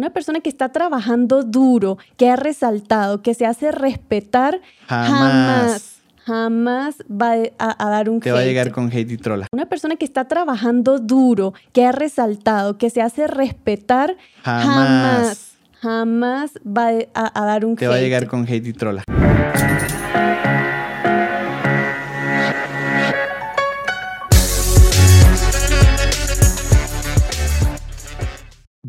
Una persona que está trabajando duro, que ha resaltado, que se hace respetar, jamás, jamás, va a, dar un Te va a llegar con hate y trola. Una persona que está trabajando duro, que ha resaltado, que se hace respetar, jamás, jamás, va a, dar un Te va a llegar con hate y trola.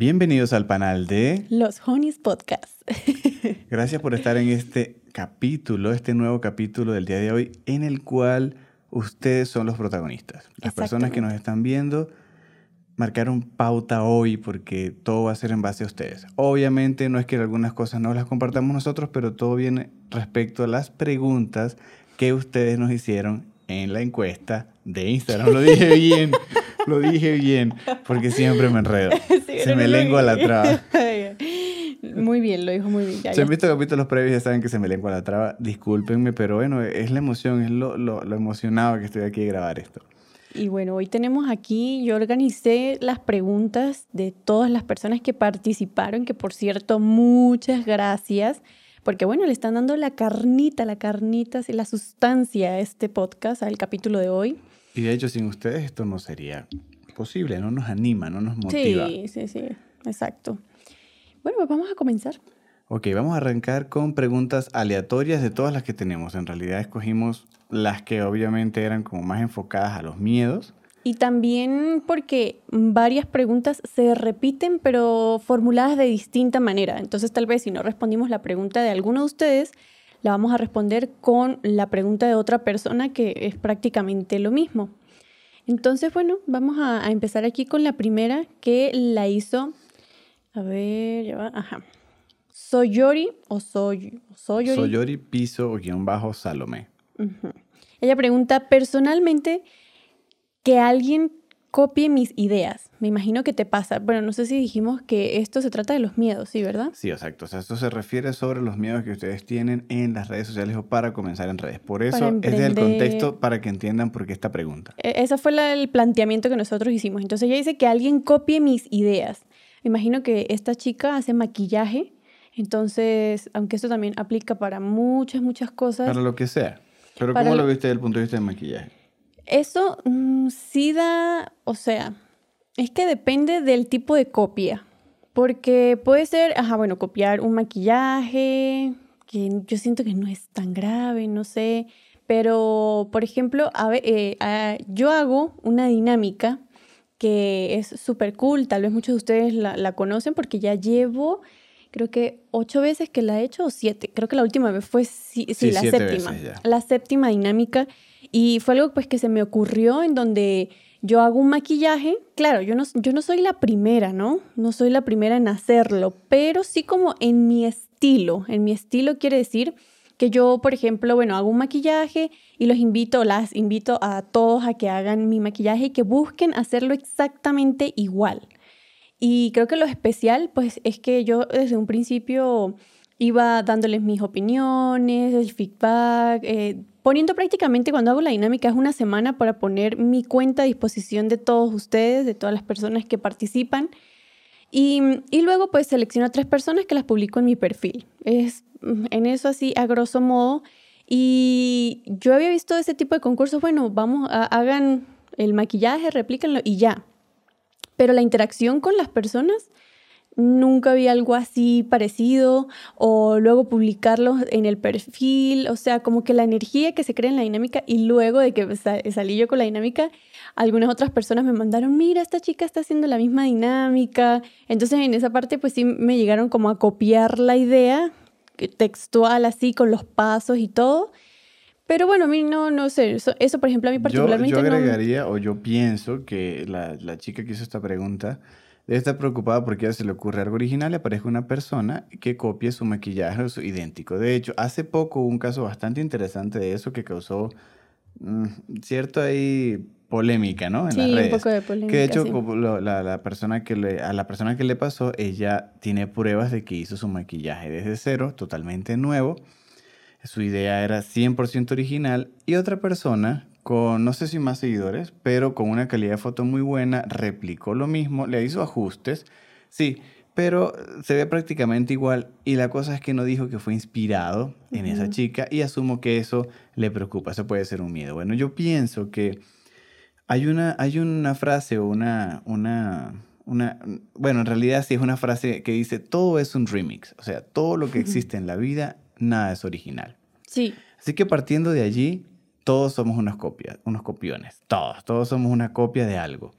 Bienvenidos al panel de Los Honeys Podcast. Gracias por estar en este capítulo, este nuevo capítulo del día de hoy, en el cual ustedes son los protagonistas. Las personas que nos están viendo marcaron pauta hoy porque todo va a ser en base a ustedes. Obviamente no es que algunas cosas no las compartamos nosotros, pero todo viene respecto a las preguntas que ustedes nos hicieron en la encuesta de Instagram. Lo dije bien. Lo dije bien, porque siempre me enredo. Se me lengua la traba. Muy bien, lo dijo muy bien. si han visto capítulos previos ya saben que se me lengua la traba. Discúlpenme, pero bueno, es la emoción, es lo, lo, lo emocionado que estoy aquí a grabar esto. Y bueno, hoy tenemos aquí, yo organicé las preguntas de todas las personas que participaron, que por cierto, muchas gracias, porque bueno, le están dando la carnita, la carnita, la sustancia a este podcast, al capítulo de hoy. Y de hecho, sin ustedes esto no sería posible, no nos anima, no nos motiva. Sí, sí, sí, exacto. Bueno, pues vamos a comenzar. Ok, vamos a arrancar con preguntas aleatorias de todas las que tenemos. En realidad escogimos las que obviamente eran como más enfocadas a los miedos. Y también porque varias preguntas se repiten, pero formuladas de distinta manera. Entonces, tal vez si no respondimos la pregunta de alguno de ustedes, la vamos a responder con la pregunta de otra persona que es prácticamente lo mismo. Entonces, bueno, vamos a, empezar aquí con la primera que la hizo, a ver, ya va, ajá. Soyori o Soy, Soyori. Soyori piso o guion bajo Salomé. Ella pregunta, personalmente, que alguien copie mis ideas. Me imagino que te pasa. Bueno, no sé si dijimos que esto se trata de los miedos, ¿sí, verdad? Sí, exacto. O sea, esto se refiere sobre los miedos que ustedes tienen en las redes sociales o para comenzar en redes. Por eso es el contexto para que entiendan por qué esta pregunta. E, ese fue el planteamiento que nosotros hicimos. Entonces ella dice que alguien copie mis ideas. Me imagino que esta chica hace maquillaje. Entonces, aunque esto también aplica para muchas, muchas cosas. Para lo que sea. Pero ¿cómo lo viste desde el punto de vista del maquillaje? Eso mm, sí da, o sea, es que depende del tipo de copia. Porque puede ser, ajá, bueno, copiar un maquillaje, que yo siento que no es tan grave, no sé. Pero, por ejemplo, a ver, eh, yo hago una dinámica que es súper cool, tal vez muchos de ustedes la, conocen porque ya llevo, creo que ocho veces que la he hecho o siete. Creo que la última vez fue sí, la séptima. La séptima dinámica y fue algo pues que se me ocurrió en donde yo hago un maquillaje. Claro, yo no, yo no soy la primera, ¿no? No soy la primera en hacerlo, pero sí como en mi estilo. En mi estilo quiere decir que yo, por ejemplo, bueno, hago un maquillaje y los invito, las invito a todos a que hagan mi maquillaje y que busquen hacerlo exactamente igual. Y creo que lo especial, pues, es que yo desde un principio iba dándoles mis opiniones, el feedback, eh, poniendo prácticamente cuando hago la dinámica es una semana para poner mi cuenta a disposición de todos ustedes, de todas las personas que participan. Y, y luego pues selecciono a tres personas que las publico en mi perfil. Es en eso así a grosso modo. Y yo había visto ese tipo de concursos, bueno, vamos, hagan el maquillaje, replíquenlo y ya. Pero la interacción con las personas nunca vi algo así parecido o luego publicarlo en el perfil, o sea, como que la energía que se crea en la dinámica y luego de que salí yo con la dinámica, algunas otras personas me mandaron, mira, esta chica está haciendo la misma dinámica, entonces en esa parte pues sí me llegaron como a copiar la idea textual así con los pasos y todo. Pero bueno, a mí no, no sé, eso, por ejemplo a mí particularmente... Yo, yo agregaría o yo pienso que la, la chica que hizo esta pregunta Debe estar preocupada porque a se le ocurre algo original y aparece una persona que copie su maquillaje o su idéntico. De hecho, hace poco hubo un caso bastante interesante de eso que causó mm, cierto ahí polémica, ¿no? En sí, las redes. un poco de polémica. Que de hecho, la, la, persona que le, a la persona que le pasó, ella tiene pruebas de que hizo su maquillaje desde cero, totalmente nuevo. Su idea era 100% original. Y otra persona con no sé si más seguidores, pero con una calidad de foto muy buena, replicó lo mismo, le hizo ajustes, sí, pero se ve prácticamente igual y la cosa es que no dijo que fue inspirado en esa chica y asumo que eso le preocupa, eso puede ser un miedo. Bueno, yo pienso que hay una, hay una frase o una, una, una, bueno, en realidad sí es una frase que dice, todo es un remix, o sea, todo lo que existe en la vida, nada es original. Sí. Así que partiendo de allí, todos somos unas copias, unos copiones, todos, todos somos una copia de algo.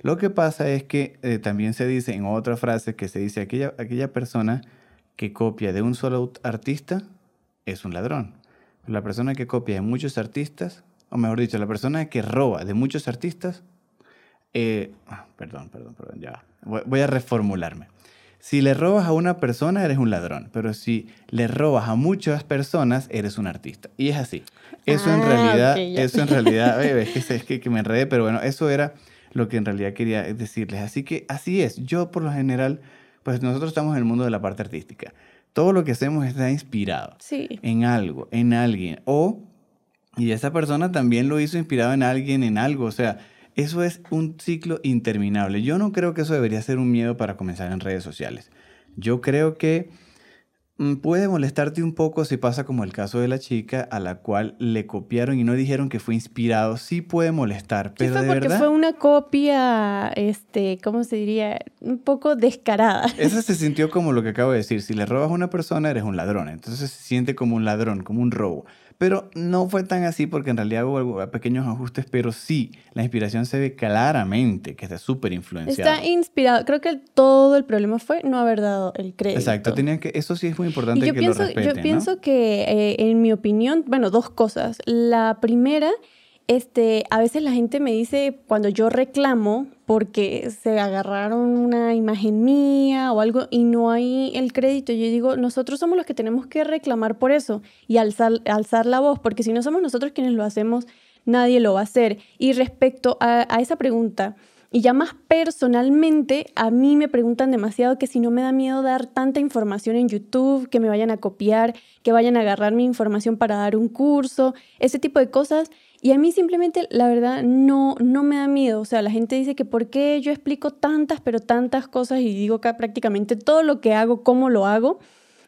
Lo que pasa es que eh, también se dice en otra frase que se dice aquella, aquella persona que copia de un solo artista es un ladrón. La persona que copia de muchos artistas, o mejor dicho, la persona que roba de muchos artistas, eh, ah, perdón, perdón, perdón, ya. Voy, a reformularme. Si le robas a una persona, eres un ladrón, pero si le robas a muchas personas, eres un artista. Y es así. Eso en ah, realidad, eso en realidad, es que, es que me enredé, pero bueno, eso era lo que en realidad quería decirles. Así que así es. Yo por lo general, pues nosotros estamos en el mundo de la parte artística. Todo lo que hacemos está inspirado en algo, en alguien. O, y esa persona también lo hizo inspirado en alguien, en algo. O sea, eso es un ciclo interminable. Yo no creo que eso debería ser un miedo para comenzar en redes sociales. Yo creo que Mm, puede molestarte un poco si pasa como el caso de la chica a la cual le copiaron y no dijeron que fue inspirado. Sí puede molestar, pero fue de porque fue una copia, este, ¿cómo se diría? Un poco descarada. Esa se sintió como lo que acabo de decir. Si le robas a una persona, eres un ladrón. Entonces se siente como un ladrón, como un robo. Pero no fue tan así porque en realidad hubo pequeños ajustes, pero sí, la inspiración se ve claramente que está súper influenciada. Está inspirado. Creo que todo el problema fue no haber dado el crédito. Exacto, tenían que, eso sí es muy importante que pienso, lo respeten, Yo pienso que, eh, en mi opinión, bueno, dos cosas. La primera este, a veces la gente me dice cuando yo reclamo porque se agarraron una imagen mía o algo y no hay el crédito, yo digo, nosotros somos los que tenemos que reclamar por eso y alzar, alzar la voz, porque si no somos nosotros quienes lo hacemos, nadie lo va a hacer. Y respecto a, a esa pregunta, y ya más personalmente, a mí me preguntan demasiado que si no me da miedo dar tanta información en YouTube, que me vayan a copiar, que vayan a agarrar mi información para dar un curso, ese tipo de cosas. Y a mí simplemente, la verdad, no, no me da miedo. O sea, la gente dice que por qué yo explico tantas, pero tantas cosas y digo acá prácticamente todo lo que hago, cómo lo hago.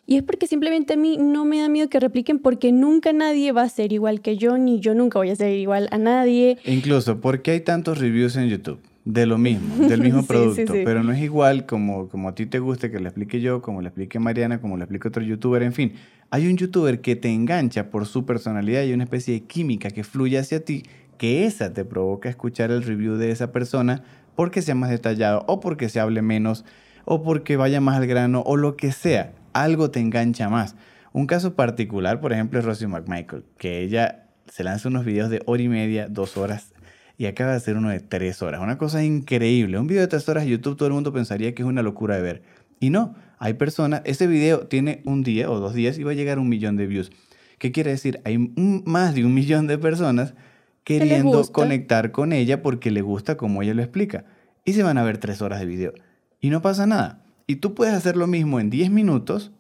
Y es porque simplemente a mí no me da miedo que repliquen porque nunca nadie va a ser igual que yo, ni yo nunca voy a ser igual a nadie. Incluso, ¿por qué hay tantos reviews en YouTube? De lo mismo, del mismo producto, pero no es igual como, como a ti te guste que le explique yo, como le explique Mariana, como le explique otro youtuber, en fin. Hay un youtuber que te engancha por su personalidad y una especie de química que fluye hacia ti, que esa te provoca escuchar el review de esa persona porque sea más detallado o porque se hable menos o porque vaya más al grano o lo que sea. Algo te engancha más. Un caso particular, por ejemplo, es Rosie McMichael, que ella se lanza unos videos de hora y media, dos horas y acaba de hacer uno de tres horas. Una cosa increíble. Un video de tres horas en YouTube todo el mundo pensaría que es una locura de ver. Y no, hay personas, ese video tiene un día o dos días y va a llegar a un millón de views. ¿Qué quiere decir? Hay más de un millón de personas queriendo conectar con ella porque le gusta como ella lo explica. Y se van a ver tres horas de video. Y no pasa nada. Y tú puedes hacer lo mismo en 10 minutos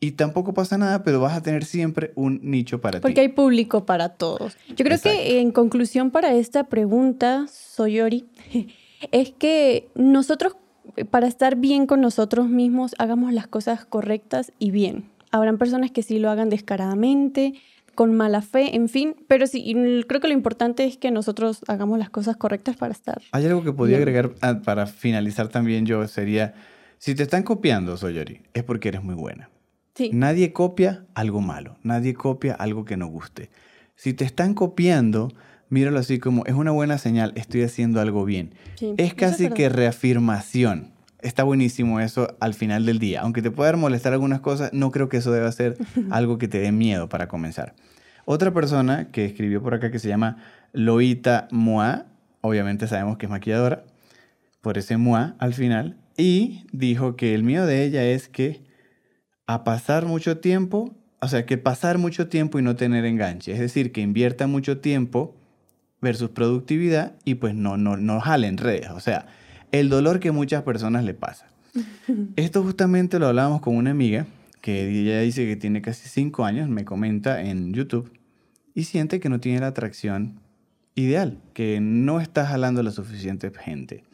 y tampoco pasa nada, pero vas a tener siempre un nicho para ti. Porque hay público para todos. Yo creo que en conclusión para esta pregunta, Soyori, es que nosotros, para estar bien con nosotros mismos, hagamos las cosas correctas y bien. Habrán personas que sí lo hagan descaradamente, con mala fe, en fin, pero sí, creo que lo importante es que nosotros hagamos las cosas correctas para estar. Hay algo que podría agregar ah, para finalizar también yo, sería, si te están copiando, Soyori, es porque eres muy buena. Nadie copia algo malo, nadie copia algo que no guste. Si te están copiando, míralo así como es una buena señal, estoy haciendo algo bien. es casi que reafirmación. Está buenísimo eso al final del día. Aunque te pueda molestar algunas cosas, no creo que eso deba ser algo que te dé miedo para comenzar. Otra persona que escribió por acá que se llama Loita Moa, obviamente sabemos que es maquilladora, por ese Moa al final, y dijo que el miedo de ella es que a pasar mucho tiempo, o sea, que pasar mucho tiempo y no tener enganche. Es decir, que invierta mucho tiempo versus productividad y pues no, no, no jalen redes. O sea, el dolor que muchas personas le pasa. Esto justamente lo hablábamos con una amiga que ella dice que tiene casi cinco años, me comenta en YouTube, y siente que no tiene la atracción ideal, que no está jalando la suficiente gente.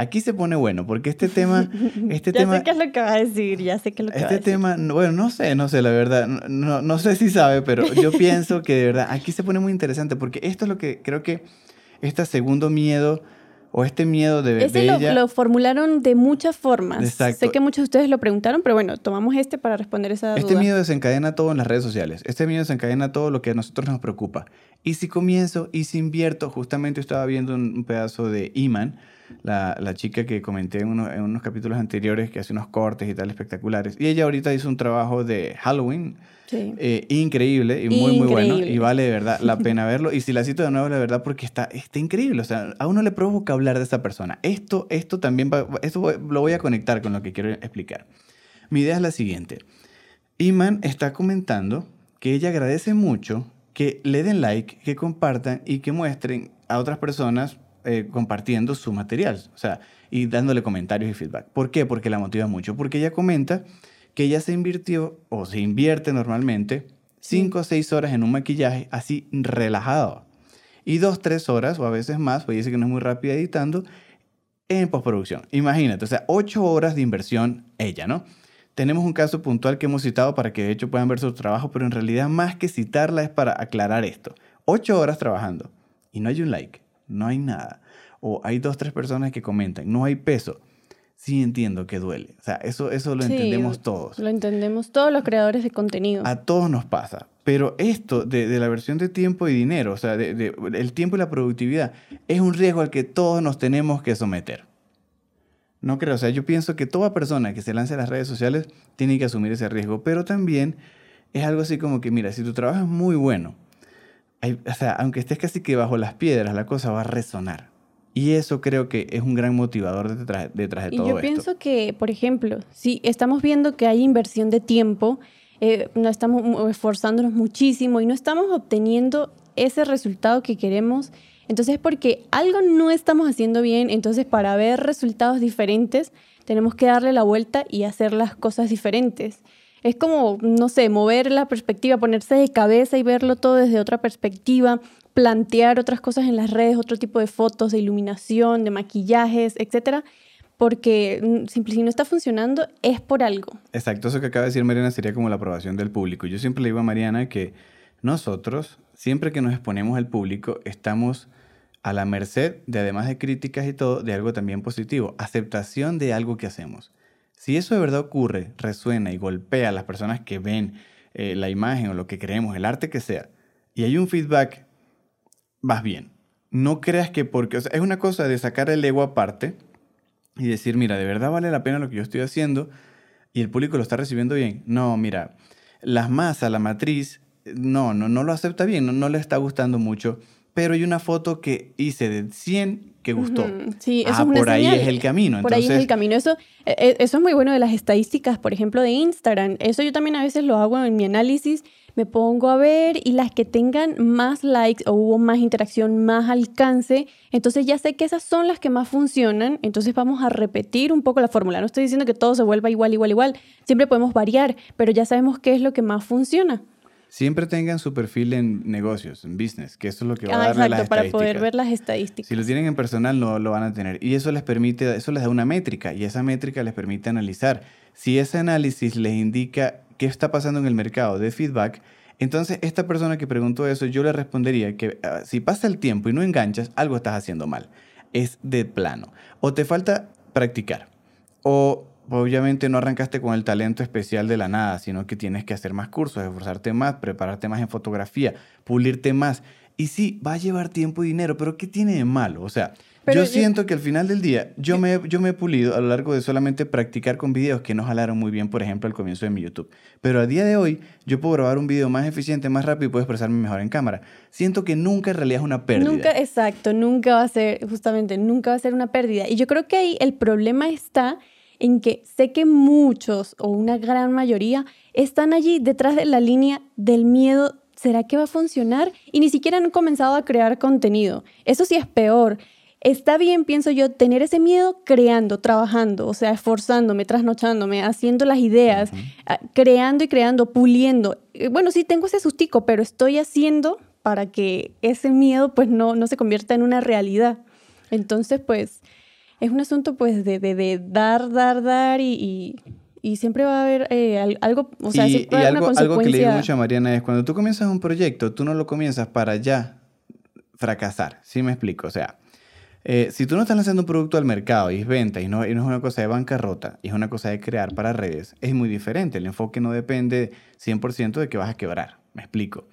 Aquí se pone bueno, porque este tema... Este ya tema, sé qué es lo que va a decir, ya sé qué es lo que este va a decir. tema, bueno, no sé, no sé, la verdad, no, no sé si sabe, pero yo pienso que de verdad aquí se pone muy interesante, porque esto es lo que creo que este segundo miedo o este miedo de, Ese de lo, ella... lo formularon de muchas formas. Exacto. Sé que muchos de ustedes lo preguntaron, pero bueno, tomamos este para responder esa Este duda. miedo desencadena todo en las redes sociales. Este miedo desencadena todo lo que a nosotros nos preocupa. Y si comienzo y si invierto, justamente estaba viendo un, un pedazo de Iman, la, la chica que comenté en, uno- en unos capítulos anteriores, que hace unos cortes y tal espectaculares. Y ella ahorita hizo un trabajo de Halloween Sí. eh, increíble y muy, muy bueno. Y vale de verdad la pena verlo. Y si la cito de nuevo, la verdad, porque está, está increíble. O sea, a uno le provoca hablar de esa persona. Esto, esto también va- esto lo voy a conectar con lo que quiero explicar. Mi idea es la siguiente. Iman está comentando que ella agradece mucho que le den like, que compartan y que muestren a otras personas eh, compartiendo su material, o sea, y dándole comentarios y feedback. ¿Por qué? Porque la motiva mucho. Porque ella comenta que ella se invirtió o se invierte normalmente 5 o 6 horas en un maquillaje así relajado. Y 2, 3 horas o a veces más, pues dice que no es muy rápida editando, en postproducción. Imagínate, o sea, 8 horas de inversión ella, ¿no? Tenemos un caso puntual que hemos citado para que de hecho puedan ver su trabajo, pero en realidad más que citarla es para aclarar esto. 8 horas trabajando y no hay un like, no hay nada. O hay dos, tres personas que comentan, no hay peso. Sí entiendo que duele. O sea, eso, eso lo Sí, entendemos todos. Lo entendemos todos los creadores de contenido. A todos nos pasa. Pero esto de, de la versión de tiempo y dinero, o sea, de, de- el tiempo y la productividad, es un riesgo al que todos nos tenemos que someter. No creo, o sea, yo pienso que toda persona que se lance a las redes sociales tiene que asumir ese riesgo, pero también es algo así como que, mira, si tu trabajo es muy bueno, hay- o sea, aunque estés casi que bajo las piedras, la cosa va a resonar. Y eso creo que es un gran motivador detrás, detrás de Y todo yo esto. pienso que, por ejemplo, si estamos viendo que hay inversión de tiempo, eh, no estamos esforzándonos muchísimo y no estamos obteniendo ese resultado que queremos, entonces es porque algo no estamos haciendo bien, entonces para ver resultados diferentes tenemos que darle la vuelta y hacer las cosas diferentes. Es como, no sé, mover la perspectiva, ponerse de cabeza y verlo todo desde otra perspectiva, plantear otras cosas en las redes, otro tipo de fotos, de iluminación, de maquillajes, etcétera, porque mm, simple- si no está funcionando es por algo. Exacto, eso que acaba de decir Mariana sería como la aprobación del público. Yo siempre le digo a Mariana que nosotros, siempre que nos exponemos al público, estamos a la merced de, además de críticas y todo, de algo también positivo, aceptación de algo que hacemos. Si eso de verdad ocurre, resuena y golpea a las personas que ven eh, la imagen o lo que creemos, el arte que sea, y hay un feedback, vas bien. No creas que porque, es una cosa de sacar el ego aparte y decir, mira, de verdad vale la pena lo que yo estoy haciendo y el público lo está recibiendo bien. No, mira, las masas, la matriz, no, no, no lo acepta bien, no, no le está gustando mucho, pero hay una foto que hice de 100 que gustó. Sí, eso ah, es una por ahí es el camino. Por ahí es el camino. Eso, eh, eh, eso es muy bueno de las estadísticas, por ejemplo, de Instagram. Eso yo también a veces lo hago en mi análisis. Me pongo a ver y las que tengan más likes o hubo más interacción, más alcance, entonces ya sé que esas son las que más funcionan. Entonces vamos a repetir un poco la fórmula. No estoy diciendo que todo se vuelva igual, igual, igual. Siempre podemos variar, pero ya sabemos qué es lo que más funciona. Siempre tengan su perfil en negocios, en business, que eso es lo que va a Ah, darle exacto, las para poder estadísticas. ver las estadísticas. Si lo tienen en personal, no lo van a tener. Y eso les permite, eso les da una métrica y esa métrica les permite analizar. Si ese análisis les indica qué está pasando en el mercado de feedback, entonces esta persona que preguntó eso, yo le respondería que ah, si pasa el tiempo y no enganchas, algo estás haciendo mal. Es de plano. O te falta practicar. O obviamente no arrancaste con el talento especial de la nada, sino que tienes que hacer más cursos, esforzarte más, prepararte más en fotografía, pulirte más. Y sí, va a llevar tiempo y dinero, pero ¿qué tiene de malo? O sea, Pero yo yo- siento que al final del día, yo me, yo me he pulido a lo largo de solamente practicar con videos que no jalaron muy bien, por ejemplo, al comienzo de mi YouTube. Pero a día de hoy, yo puedo grabar un video más eficiente, más rápido y puedo expresarme mejor en cámara. Siento que nunca en realidad es una pérdida. Nunca, exacto, nunca va a ser, justamente, nunca va a ser una pérdida. Y yo creo que ahí el problema está en que sé que muchos o una gran mayoría están allí detrás de la línea del miedo. ¿Será que va a funcionar? Y ni siquiera han comenzado a crear contenido. Eso sí es peor. Está bien, pienso yo, tener ese miedo creando, trabajando, o sea, esforzándome, trasnochándome, haciendo las ideas, ah, creando y creando, puliendo. Eh, Bueno, sí tengo ese sustico, pero estoy haciendo para que ese miedo pues no, no se convierta en una realidad. Entonces, pues, es un asunto pues de, de, de dar, dar, dar y, y, siempre va a haber eh, algo, o sea, y, algo, algo que le digo mucho a Mariana es cuando tú comienzas un proyecto, tú no lo comienzas para ya fracasar, ¿sí me explico? O sea, eh, si tú no estás lanzando un producto al mercado y es venta y no, y no, es una cosa de bancarrota y es una cosa de crear para redes, es muy diferente. El enfoque no depende 100% de que vas a quebrar. Me explico.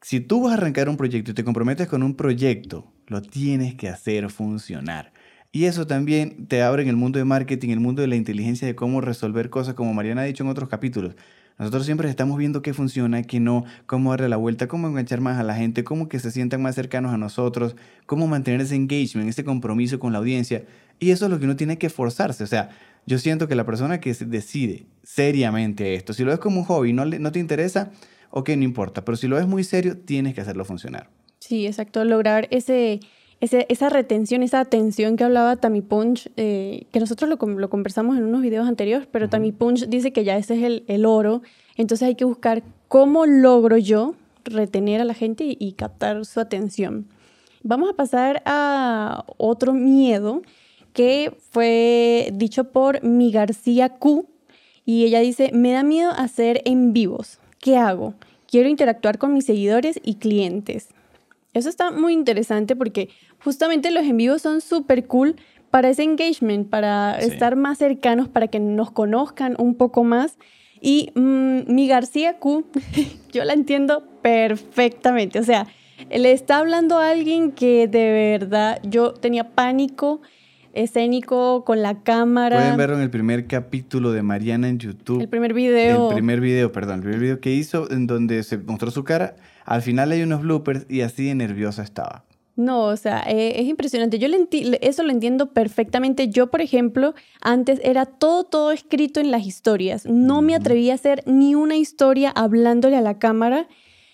Si tú vas a arrancar un proyecto y te comprometes con un proyecto, lo tienes que hacer funcionar. Y eso también te abre en el mundo de marketing, el mundo de la inteligencia, de cómo resolver cosas, como Mariana ha dicho en otros capítulos. Nosotros siempre estamos viendo qué funciona, qué no, cómo darle la vuelta, cómo enganchar más a la gente, cómo que se sientan más cercanos a nosotros, cómo mantener ese engagement, ese compromiso con la audiencia. Y eso es lo que uno tiene que forzarse. O sea, yo siento que la persona que decide seriamente esto, si lo ves como un hobby, no, no te interesa, ok, no importa, pero si lo ves muy serio, tienes que hacerlo funcionar. Sí, exacto, lograr ese esa retención, esa atención que hablaba Tammy Punch, eh, que nosotros lo, lo, conversamos en unos videos anteriores, pero Tammy Punch dice que ya ese es el, el, oro, entonces hay que buscar cómo logro yo retener a la gente y, y captar su atención. Vamos a pasar a otro miedo que fue dicho por mi García Q y ella dice, me da miedo hacer en vivos. ¿Qué hago? Quiero interactuar con mis seguidores y clientes. Eso está muy interesante porque justamente los en vivo son súper cool para ese engagement, para estar más cercanos, para que nos conozcan un poco más. Y mm, mi García Q, yo la entiendo perfectamente. O sea, le está hablando a alguien que de verdad yo tenía pánico escénico con la cámara. Pueden verlo en el primer capítulo de Mariana en YouTube. El primer video. El primer video, perdón, el primer video que hizo en donde se mostró su cara. Al final hay unos bloopers y así de nerviosa estaba. No, o sea, eh, es impresionante. Yo eso lo entiendo perfectamente. Yo, por ejemplo, antes era todo, todo escrito en las historias. No me atrevía a hacer ni una historia hablándole a la cámara.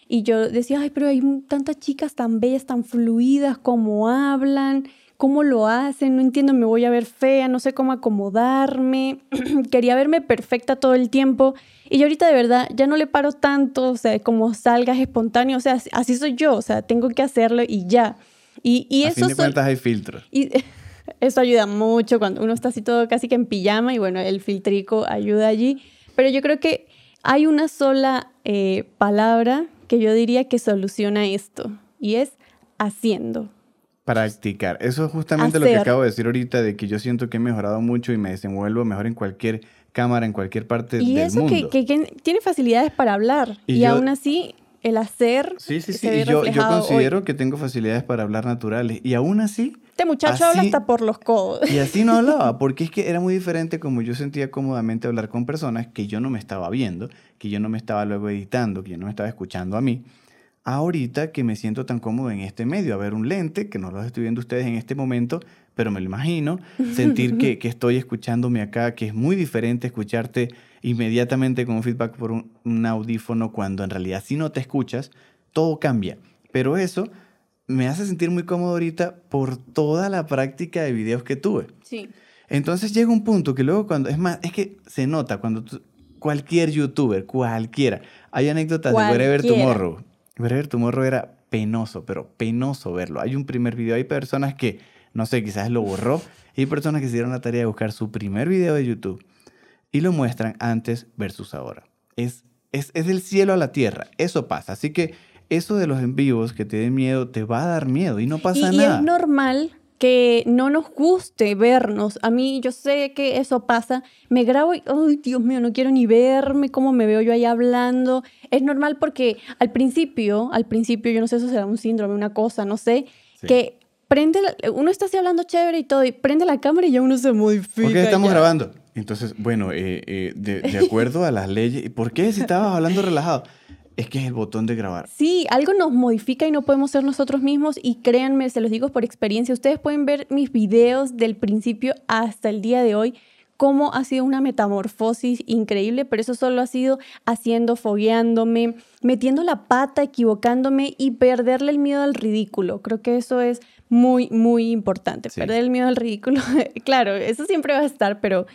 Y yo decía, ay, pero hay tantas chicas tan bellas, tan fluidas, como hablan, cómo lo hacen, no entiendo, me voy a ver fea, no sé cómo acomodarme. Quería verme perfecta todo el tiempo. Y yo ahorita de verdad ya no le paro tanto, o sea, como salgas espontáneo, o sea, así soy yo, o sea, tengo que hacerlo y ya. Y, y a eso... fin de cuentas hay filtros. Y eso ayuda mucho cuando uno está así todo casi que en pijama y bueno, el filtrico ayuda allí. Pero yo creo que hay una sola eh, palabra que yo diría que soluciona esto y es haciendo. Practicar. Eso es justamente lo que acabo de decir ahorita, de que yo siento que he mejorado mucho y me desenvuelvo mejor en cualquier cámara, en cualquier parte del mundo. Y eso que, tiene facilidades para hablar. Y, aún así, el hacer. Sí, sí, sí. y yo, yo considero que tengo facilidades para hablar naturales. Y aún así. Este muchacho habla hasta por los codos. Y así no hablaba, porque es que era muy diferente como yo sentía cómodamente hablar con personas que yo no me estaba viendo, que yo no me estaba luego editando, que yo no me estaba escuchando a mí ahorita que me siento tan cómodo en este medio, a ver un lente, que no lo estoy viendo ustedes en este momento, pero me lo imagino, sentir que, que estoy escuchándome acá, que es muy diferente escucharte inmediatamente con un feedback por un, un, audífono cuando en realidad si no te escuchas, todo cambia. Pero eso me hace sentir muy cómodo ahorita por toda la práctica de videos que tuve. Sí. Entonces llega un punto que luego cuando, es más, es que se nota cuando cualquier youtuber, cualquiera, hay anécdotas de Wherever Tomorrow Ver tu morro era penoso, pero penoso verlo. Hay un primer video, hay personas que, no sé, quizás lo borró, y hay personas que se dieron la tarea de buscar su primer video de YouTube y lo muestran antes versus ahora. Es, es, es del cielo a la tierra, eso pasa. Así que eso de los en vivos que te den miedo, te va a dar miedo y no pasa nada. Y es normal que no nos guste vernos. A mí yo sé que eso pasa. Me grabo y, ay, Dios mío, no quiero ni verme, cómo me veo yo ahí hablando. Es normal porque al principio, al principio, yo no sé, eso será un síndrome, una cosa, no sé, que prende, uno está así hablando chévere y todo, y prende la cámara y ya uno se modifica. ¿Por qué estamos grabando? Entonces, bueno, eh, eh, de, de, acuerdo a las leyes, ¿por qué si estabas hablando relajado? Es que es el botón de grabar. Sí, algo nos modifica y no podemos ser nosotros mismos. Y créanme, se los digo por experiencia, ustedes pueden ver mis videos del principio hasta el día de hoy, cómo ha sido una metamorfosis increíble, pero eso solo ha sido haciendo, fogueándome, metiendo la pata, equivocándome y perderle el miedo al ridículo. Creo que eso es muy, muy importante. Perder el miedo al ridículo. claro, eso siempre va a estar, pero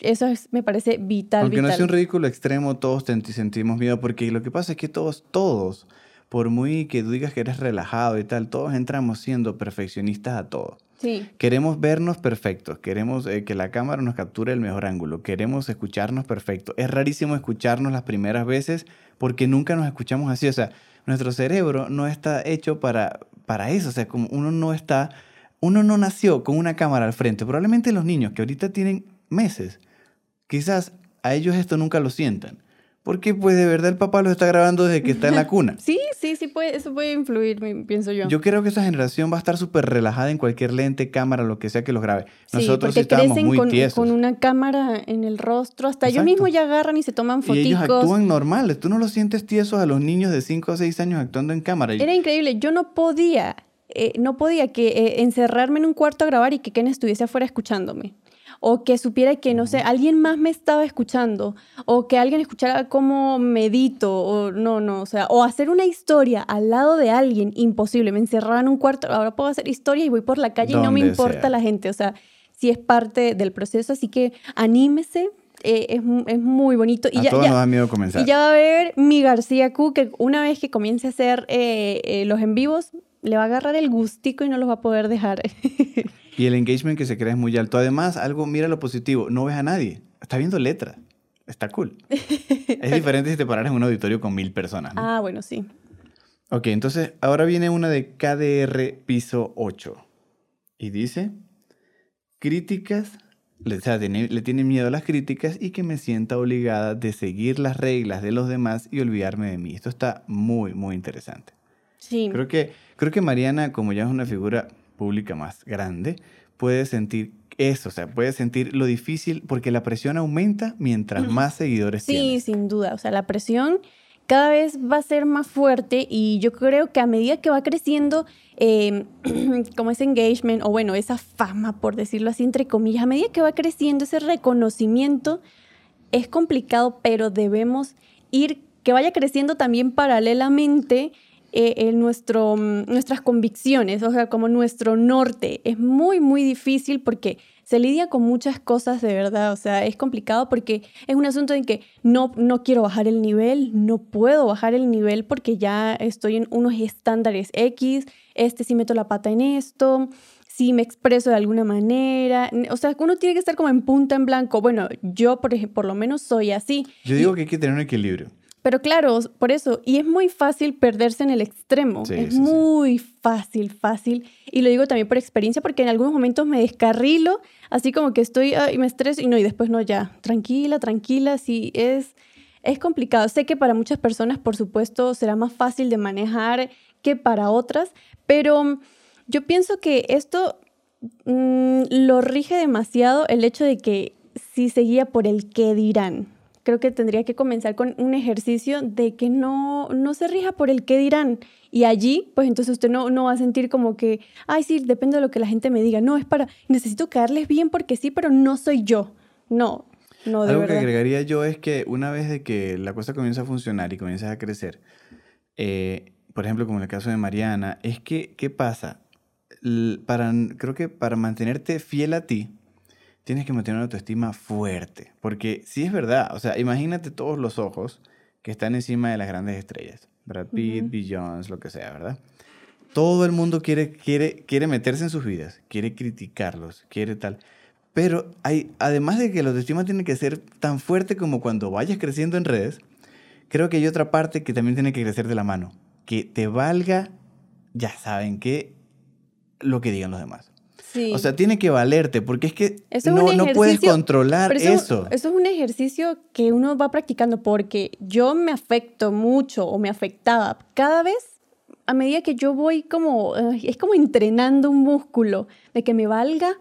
eso es, me parece vital. Aunque no sea un ridículo extremo, todos sentimos miedo, porque lo que pasa es que todos, todos, por muy que tú digas que eres relajado y tal, todos entramos siendo perfeccionistas a todo. Sí. Queremos vernos perfectos, queremos eh, que la cámara nos capture el mejor ángulo, queremos escucharnos perfecto. Es rarísimo escucharnos las primeras veces porque nunca nos escuchamos así. O sea, nuestro cerebro no está hecho para, para eso. O sea, como uno no está, uno no nació con una cámara al frente. Probablemente los niños que ahorita tienen meses, quizás a ellos esto nunca lo sientan. Porque pues de verdad el papá lo está grabando desde que está en la cuna. Sí, sí, sí, puede, eso puede influir, pienso yo. Yo creo que esa generación va a estar súper relajada en cualquier lente, cámara, lo que sea que los grabe. Nosotros sí, sí estábamos crecen muy con, tiesos. con una cámara en el rostro. Hasta ellos Exacto. mismos ya agarran y se toman y foticos. ellos actúan normales. Tú no los sientes tiesos a los niños de 5 o 6 años actuando en cámara. Y- Era increíble. Yo no podía, eh, no podía que eh, encerrarme en un cuarto a grabar y que Ken estuviese afuera escuchándome. O que supiera que, no sé, alguien más me estaba escuchando. O que alguien escuchara cómo medito. O no, no, o sea, o hacer una historia al lado de alguien, imposible. Me encerraba en un cuarto, ahora puedo hacer historia y voy por la calle y no me importa sea. la gente. O sea, sí es parte del proceso, así que anímese. eh, es, es muy bonito. Y a ya, todos ya- nos da miedo comenzar. y ya va a ver mi García Q, que una vez que comience a hacer eh, eh, los en vivos, le va a agarrar el gustico y no los va a poder dejar. Y el engagement que se crea es muy alto. Además, algo, mira lo positivo, no ves a nadie. Está viendo letras. Está cool. es diferente si te pararas en un auditorio con mil personas. ¿no? ah, bueno, sí. Ok, entonces ahora viene una de KDR piso 8. Y dice, críticas, le, o sea, tiene- le tiene miedo a las críticas y que me sienta obligada de seguir las reglas de los demás y olvidarme de mí. Esto está muy, muy interesante. Sí. Creo que, creo que Mariana, como ya es una figura pública más grande, puede sentir eso, o sea, puede sentir lo difícil porque la presión aumenta mientras más seguidores Sí, tienes. sin duda. O sea, la presión cada vez va a ser más fuerte y yo creo que a medida que va creciendo eh, como ese engagement o bueno, esa fama, por decirlo así, entre comillas, a medida que va creciendo ese reconocimiento, es complicado, pero debemos ir, que vaya creciendo también paralelamente eh, en nuestro, mm, nuestras convicciones, o sea, como nuestro norte. Es muy, muy difícil porque se lidia con muchas cosas de verdad, o sea, es complicado porque es un asunto en que no, no quiero bajar el nivel, no puedo bajar el nivel porque ya estoy en unos estándares X, este sí meto la pata en esto, si me expreso de alguna manera, o sea, uno tiene que estar como en punta en blanco. Bueno, yo por, ej- por lo menos soy así. Yo digo que hay que tener un equilibrio. Pero claro, por eso, y es muy fácil perderse en el extremo. Sí, es sí, sí. muy fácil, fácil. Y lo digo también por experiencia, porque en algunos momentos me descarrilo, así como que estoy y me estreso, y no, y después no, ya, tranquila, tranquila, sí, es, es complicado. Sé que para muchas personas, por supuesto, será más fácil de manejar que para otras, pero mm, yo pienso que esto mm, lo rige demasiado el hecho de que si se guía por el qué dirán. Creo que tendría que comenzar con un ejercicio de que no, no se rija por el qué dirán. Y allí, pues entonces usted no, no va a sentir como que, ay, sí, depende de lo que la gente me diga. No, es para, necesito caerles bien porque sí, pero no soy yo. No, no, de Algo que verdad. agregaría yo es que una vez de que la cosa comienza a funcionar y comienza a crecer, eh, por ejemplo, como en el caso de Mariana, es que, ¿qué pasa? L- Para, creo que para mantenerte fiel a ti, tienes que mantener una autoestima fuerte. Porque sí es verdad, o sea, imagínate todos los ojos que están encima de las grandes estrellas. Brad Pitt, Ujú. Beyoncé, lo que sea, ¿verdad? Todo el mundo quiere, quiere, quiere meterse en sus vidas, quiere criticarlos, quiere tal. Pero hay, además de que la autoestima tiene que ser tan fuerte como cuando vayas creciendo en redes, creo que hay otra parte que también tiene que crecer de la mano. Que te valga, ya saben qué, lo que digan los demás. Sí. O sea, tiene que valerte, porque es que Eso no, no puedes controlar eso. eso es un ejercicio que uno va practicando porque yo me afecto mucho o me afectaba cada vez a medida que yo voy como, es como entrenando un músculo de que me valga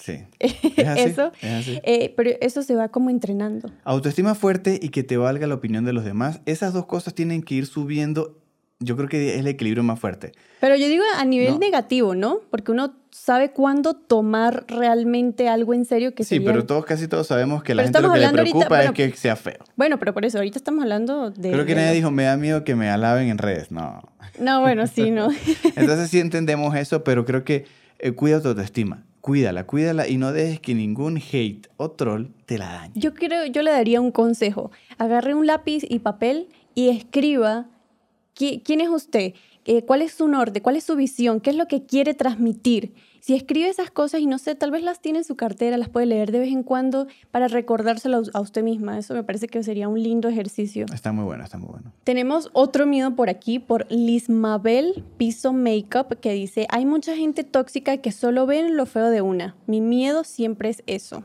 Sí. Es así, eso, es así. eh, pero eso se va como entrenando. Autoestima fuerte y que te valga la opinión de los demás. Esas dos cosas tienen que ir subiendo. Yo creo que es el equilibrio más fuerte. Pero yo digo a nivel No. negativo, ¿no? Porque uno sabe cuándo tomar realmente algo en serio que Sí, sería- pero todos, casi todos sabemos que la Pero gente lo que le hablando ahorita- preocupa es bueno, que sea feo. Bueno, pero por eso, ahorita estamos hablando de... Creo que nadie dijo, me da miedo que me alaben en redes. No. No, bueno, sí, no. Entonces sí entendemos eso, pero creo que eh, cuida tu autoestima. Cuídala, cuídala y no dejes que ningún hate o troll te la dañe. Yo creo, yo le daría un consejo. Agarre un lápiz y papel y escriba quién es usted, Eh, cuál es su norte, cuál es su visión, qué es lo que quiere transmitir. si escribe esas cosas y no sé, tal vez las tiene en su cartera, las puede leer de vez en cuando para recordárselo a usted misma. Eso me parece que sería un lindo ejercicio. Está muy bueno, está muy bueno. Tenemos otro miedo por aquí, por Lismabel Piso Makeup, que dice, hay mucha gente tóxica que solo ven lo feo de una. Mi miedo siempre es eso.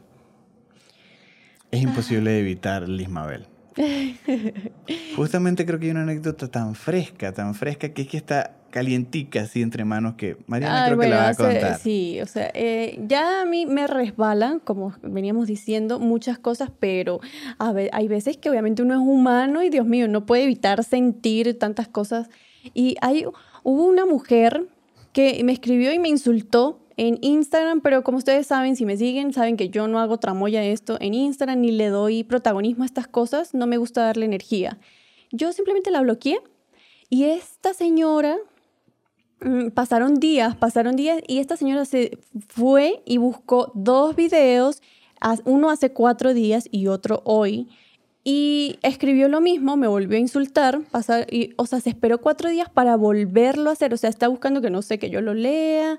Es imposible evitar Lismabel. Justamente creo que hay una anécdota tan fresca, tan fresca, que es que está calientica así entre manos que Mariana creo que la va a contar. sí, o sea, eh, ya a mí me resbalan, como veníamos diciendo, muchas cosas, pero a ver, hay veces que obviamente uno es humano y Dios mío, no puede evitar sentir tantas cosas. Y hay, hubo una mujer que me escribió y me insultó en Instagram, pero como ustedes saben, si me siguen, saben que yo no hago tramoya de esto en Instagram ni le doy protagonismo a estas cosas, no me gusta darle energía. Yo simplemente la bloqueé y esta señora, mm, pasaron días, pasaron días y esta señora se fue y buscó dos videos, uno hace cuatro días y otro hoy. Y escribió lo mismo, me volvió a insultar, pasar, y, o sea, se esperó cuatro días para volverlo a hacer, o sea, está buscando que no sé, que yo lo lea,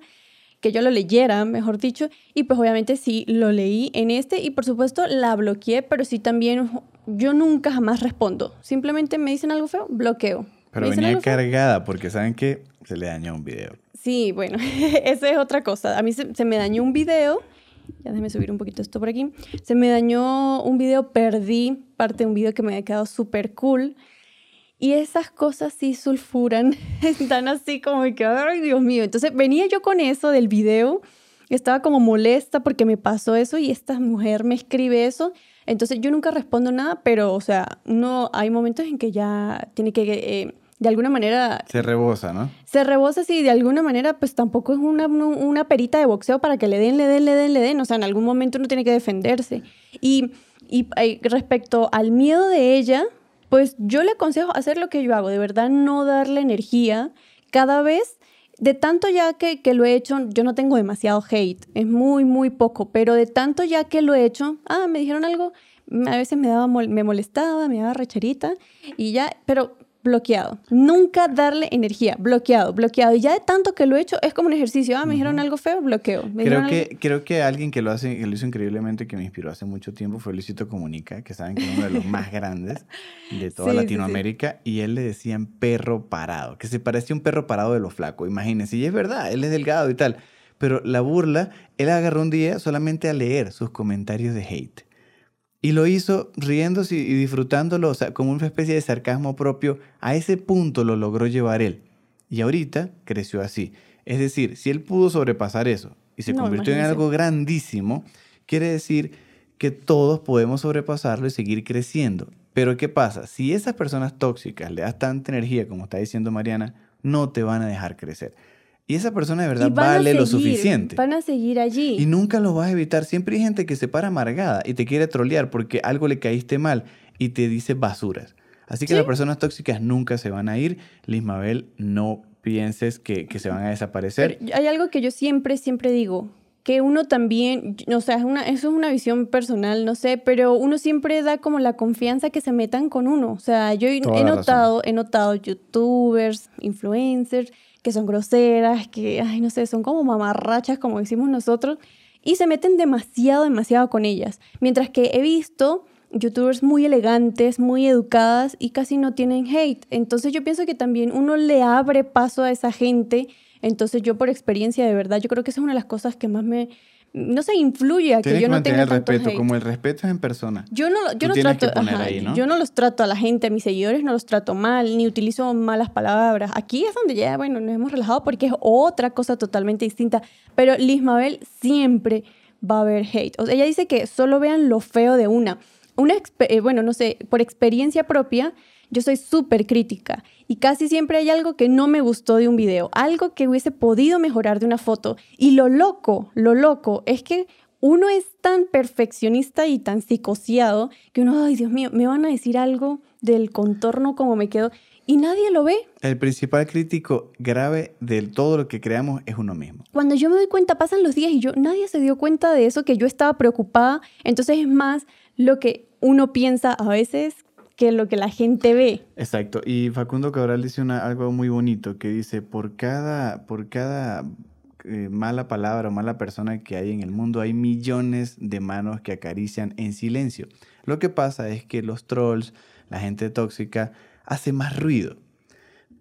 que yo lo leyera, mejor dicho, y pues obviamente sí lo leí en este y por supuesto la bloqueé, pero sí también yo nunca jamás respondo. Simplemente me dicen algo feo, bloqueo. Pero venía cargada porque saben que se le dañó un video. Sí, bueno, esa es otra cosa. A mí se, se me dañó un video ya déjeme subir un poquito esto por aquí. Se me dañó un video, perdí parte de un video que me había quedado súper cool. Y esas cosas sí sulfuran, están así como que, ay Dios mío. Entonces venía yo con eso del video, estaba como molesta porque me pasó eso y esta mujer me escribe eso. Entonces yo nunca respondo nada, pero o sea, no, hay momentos en que ya tiene que... Eh, de alguna manera... Se rebosa, ¿no? Se rebosa, sí, de alguna manera, pues tampoco es una, una perita de boxeo para que le den, le den, le den, le den. O sea, en algún momento uno tiene que defenderse. Y, y eh, respecto al miedo de ella, pues yo le aconsejo hacer lo que yo hago, de verdad no darle energía. Cada vez, de tanto ya que, que, lo he hecho, yo no tengo demasiado hate, es muy, muy poco, pero de tanto ya que lo he hecho, ah, me dijeron algo, a veces me daba, me molestaba, me daba recherita y ya, pero bloqueado. Nunca darle energía, bloqueado, bloqueado. Y ya de tanto que lo he hecho, es como un ejercicio. Ah, me dijeron algo feo, bloqueo. creo, que, creo que alguien que lo, hace, que lo hizo increíblemente, que me inspiró hace mucho tiempo, fue Luisito Comunica, que saben que es uno de los más grandes de toda Latinoamérica. Y él le decían perro parado, que se parecía un perro parado de lo flaco. Imagínense, y es verdad, él es delgado y tal. Pero la burla, él agarró un día solamente a leer sus comentarios de hate. Y lo hizo riéndose y disfrutándolo, o sea, como una especie de sarcasmo propio. A ese punto lo logró llevar él. Y ahorita creció así. Es decir, si él pudo sobrepasar eso y se convirtió en algo grandísimo, quiere decir que todos podemos sobrepasarlo y seguir creciendo. Pero ¿qué pasa? Si esas personas tóxicas le das tanta energía, como está diciendo Mariana, no te van a dejar crecer. Y esa persona de verdad vale lo suficiente. Van a seguir allí. Y nunca lo vas a evitar. Siempre hay gente que se para amargada y te quiere trolear porque algo le caíste mal y te dice basuras. Así que las personas tóxicas nunca se van a ir. Lismabel, no pienses que, que se van a desaparecer. hay algo que yo siempre, siempre digo que uno también, o sea, es una, eso es una visión personal, no sé, pero uno siempre da como la confianza que se metan con uno. O sea, yo he notado, he notado youtubers, influencers, que son groseras, que, ay, no sé, son como mamarrachas, como decimos nosotros, y se meten demasiado, demasiado con ellas. Mientras que he visto youtubers muy elegantes, muy educadas y casi no tienen hate. Entonces yo pienso que también uno le abre paso a esa gente. Entonces yo por experiencia de verdad, yo creo que esa es una de las cosas que más me, no se influye a que yo no tenga el respeto, como el respeto es en persona. Yo no, yo no trato, yo no los trato a la gente, a mis seguidores no los trato mal, ni utilizo malas palabras. Aquí es donde ya, bueno, nos hemos relajado porque es otra cosa totalmente distinta. Pero Liz Mabel siempre va a haber hate. O sea, ella dice que solo vean lo feo de una. Una, eh, bueno, no sé, por experiencia propia, yo soy súper crítica y casi siempre hay algo que no me gustó de un video, algo que hubiese podido mejorar de una foto. Y lo loco, lo loco es que uno es tan perfeccionista y tan psicoseado que uno, ay Dios mío, me van a decir algo del contorno como me quedo y nadie lo ve. El principal crítico grave de todo lo que creamos es uno mismo. Cuando yo me doy cuenta, pasan los días y yo, nadie se dio cuenta de eso, que yo estaba preocupada. Entonces es más lo que uno piensa a veces que lo que la gente ve. Exacto. Y Facundo Cabral dice una, algo muy bonito que dice, por cada, por cada eh, mala palabra o mala persona que hay en el mundo, hay millones de manos que acarician en silencio. Lo que pasa es que los trolls, la gente tóxica, hace más ruido.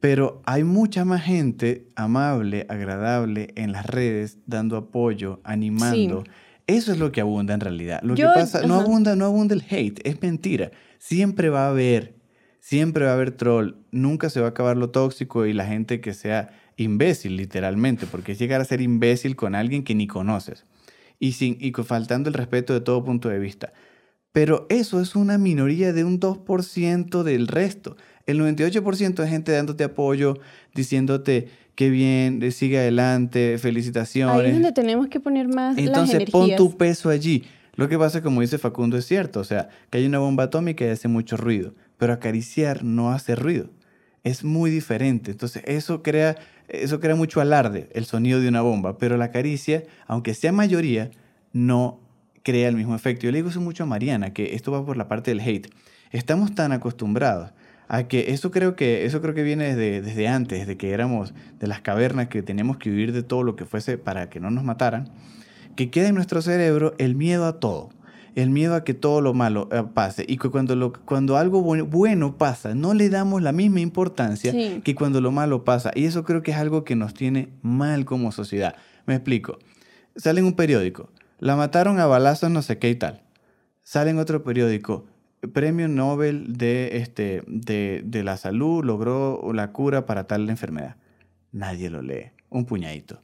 Pero hay mucha más gente amable, agradable en las redes, dando apoyo, animando. Eso es lo que abunda en realidad. Lo que pasa, no abunda, no abunda el hate, es mentira. Siempre va a haber, siempre va a haber troll. Nunca se va a acabar lo tóxico y la gente que sea imbécil, literalmente, porque es llegar a ser imbécil con alguien que ni conoces y, sin, y faltando el respeto de todo punto de vista. Pero eso es una minoría de un 2% del resto. El 98% de gente dándote apoyo, diciéndote qué bien, sigue adelante, felicitaciones. Ahí es donde tenemos que poner más Entonces pon tu peso allí. Lo que pasa, como dice Facundo, es cierto. O sea, que hay una bomba atómica y hace mucho ruido. Pero acariciar no hace ruido. Es muy diferente. Entonces, eso crea, eso crea mucho alarde, el sonido de una bomba. Pero la caricia, aunque sea mayoría, no crea el mismo efecto. Yo le digo eso mucho a Mariana, que esto va por la parte del hate. Estamos tan acostumbrados a que eso creo que eso creo que viene desde, desde antes, desde que éramos de las cavernas, que teníamos que huir de todo lo que fuese para que no nos mataran, que queda en nuestro cerebro el miedo a todo, el miedo a que todo lo malo eh, pase y que cuando, lo, cuando algo bueno, pasa, no le damos la misma importancia que cuando lo malo pasa. Y eso creo que es algo que nos tiene mal como sociedad. Me explico. Sale en un periódico, la mataron a balazos no sé qué y tal. Sale en otro periódico, premio Nobel de, este, de, la salud logró la cura para tal enfermedad. Nadie lo lee, un puñadito.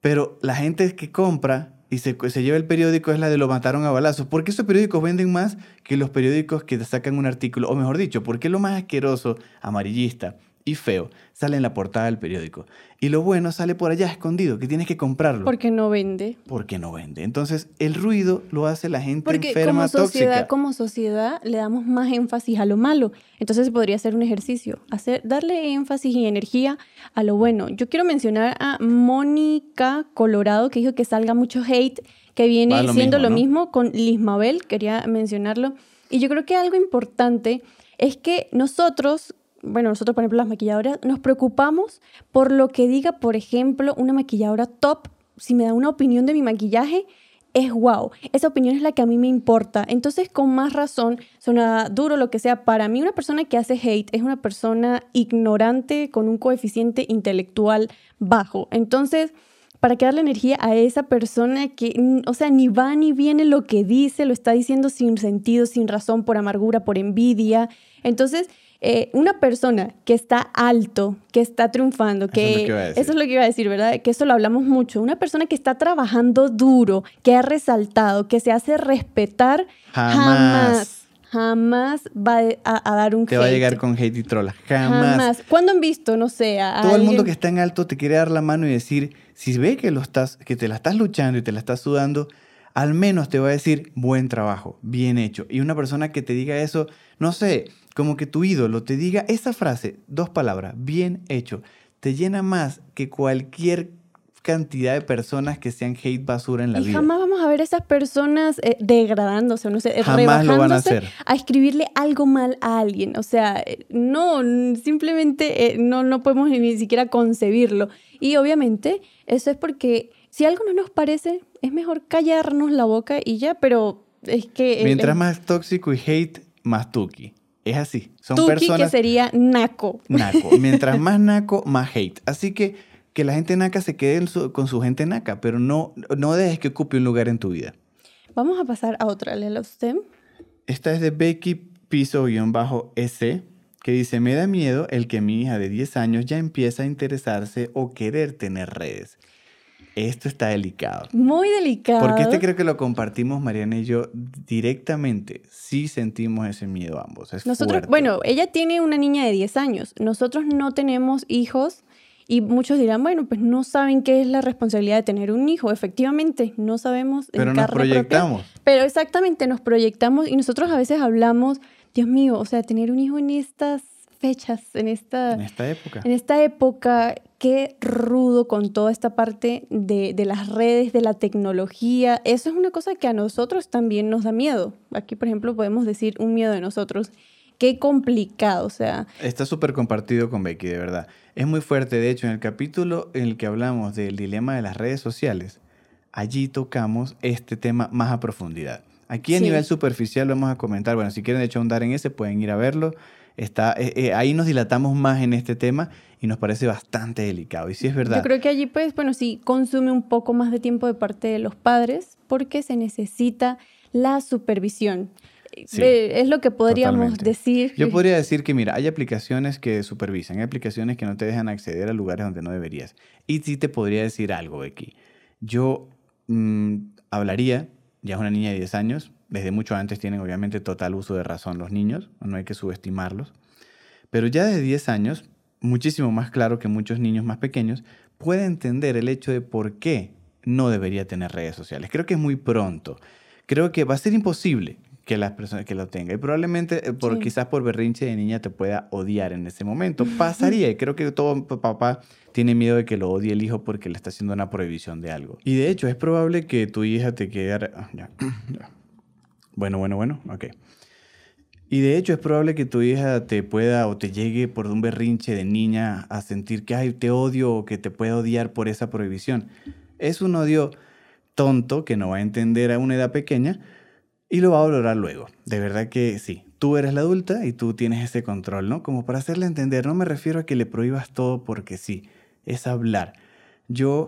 Pero la gente que compra y se, se, lleva el periódico es la de lo mataron a balazos. ¿Por qué esos periódicos venden más que los periódicos que sacan un artículo? O mejor dicho, ¿por qué lo más asqueroso, amarillista, y feo sale en la portada del periódico. Y lo bueno sale por allá escondido, que tienes que comprarlo. Porque no vende. Porque no vende. Entonces, el ruido lo hace la gente Porque enferma, como sociedad, Como sociedad le damos más énfasis a lo malo. Entonces podría ser un ejercicio, hacer, darle énfasis y energía a lo bueno. Yo quiero mencionar a Mónica Colorado, que dijo que salga mucho hate, que viene siendo lo mismo con Lismabel, quería mencionarlo. Y yo creo que algo importante es que nosotros bueno, nosotros, por ejemplo, las maquilladoras, nos preocupamos por lo que diga, por ejemplo, una maquilladora top, si me da una opinión de mi maquillaje, es wow. Esa opinión es la que a mí me importa. Entonces, con más razón, suena duro lo que sea. Para mí, una persona que hace hate es una persona ignorante con un coeficiente intelectual bajo. Entonces, ¿para qué darle energía a esa persona que, o sea, ni va ni viene lo que dice, lo está diciendo sin sentido, sin razón, por amargura, por envidia? Entonces, eh, una persona que está alto, que está triunfando, que, eso es, lo que iba a decir, ¿verdad? Que eso lo hablamos mucho. Una persona que está trabajando duro, que ha resaltado, que se hace respetar, jamás, jamás, va a, dar un Te va a llegar con hate y troll. Jamás. Jamás. ¿Cuándo han visto, no sé, a Todo el mundo que está en alto te quiere dar la mano y decir, si ve que, lo estás, que te la estás luchando y te la estás sudando, al menos te va a decir buen trabajo, bien hecho. Y una persona que te diga eso, no sé, como que tu ídolo te diga esa frase, dos palabras, bien hecho, te llena más que cualquier cantidad de personas que sean hate basura en la y vida. Jamás vamos a ver esas personas eh, degradándose, no sé, jamás lo van a, hacer. a escribirle algo mal a alguien. O sea, no, simplemente eh, no, no podemos ni siquiera concebirlo. Y obviamente eso es porque si algo no nos parece, es mejor callarnos la boca y ya, pero es que... Mientras más tóxico y hate, más tuki. Es así. Son Tuki, personas... que sería naco. Naco. Mientras más naco, más hate. Así que que la gente naca se quede con su gente naca, pero no, no dejes que ocupe un lugar en tu vida. Vamos a pasar a otra. Léela usted. Esta es de Becky Piso-S, que dice, me da miedo el que mi hija de 10 años ya empieza a interesarse o querer tener redes. Esto está delicado. Muy delicado. Porque este creo que lo compartimos Mariana y yo directamente. Sí sentimos ese miedo ambos. Es Nosotros, bueno, ella tiene una niña de 10 años. Nosotros no tenemos hijos y muchos dirán, bueno, pues no saben qué es la responsabilidad de tener un hijo. Efectivamente, no sabemos. Pero nos proyectamos. Pero exactamente, nos proyectamos y nosotros a veces hablamos, Dios mío, o sea, tener un hijo en estas fechas, en esta, en esta época. En esta época, qué rudo con toda esta parte de, de, las redes, de la tecnología. Eso es una cosa que a nosotros también nos da miedo. Aquí, por ejemplo, podemos decir un miedo de nosotros, qué complicado, o sea. Está súper compartido con Becky, de verdad. Es muy fuerte, de hecho, en el capítulo en el que hablamos del dilema de las redes sociales, allí tocamos este tema más a profundidad. Aquí a nivel superficial lo vamos a comentar. Bueno, si quieren de hecho ahondar en ese, pueden ir a verlo. Está, eh, eh, ahí nos dilatamos más en este tema y nos parece bastante delicado. Y sí es verdad. Yo creo que allí, pues, bueno, sí consume un poco más de tiempo de parte de los padres porque se necesita la supervisión. es lo que podríamos decir. Yo podría decir que, mira, hay aplicaciones que supervisan, hay aplicaciones que no te dejan acceder a lugares donde no deberías. Y sí te podría decir algo, Becky. Yo mm, hablaría, ya es una niña de 10 años, desde mucho antes tienen obviamente total uso de razón los niños, no hay que subestimarlos, pero ya de 10 años, muchísimo más claro que muchos niños más pequeños, puede entender el hecho de por qué no debería tener redes sociales. Creo que es muy pronto. Creo que va a ser imposible que las personas que lo tengan. Y probablemente, eh, por, quizás por berrinche de niña, te pueda odiar en ese momento. Pasaría. Y creo que todo papá tiene miedo de que lo odie el hijo porque le está haciendo una prohibición de algo. Y de hecho, es probable que tu hija te quede... Ah, bueno, bueno, bueno. Ok. Y de hecho es probable que tu hija te pueda o te llegue por un berrinche de niña a sentir que, ay, te odio o que te pueda odiar por esa prohibición. Es un odio tonto que no va a entender a una edad pequeña y lo va a valorar luego. De verdad que sí. Tú eres la adulta y tú tienes ese control, ¿no? Como para hacerle entender. No me refiero a que le prohíbas todo porque sí. Es hablar. Yo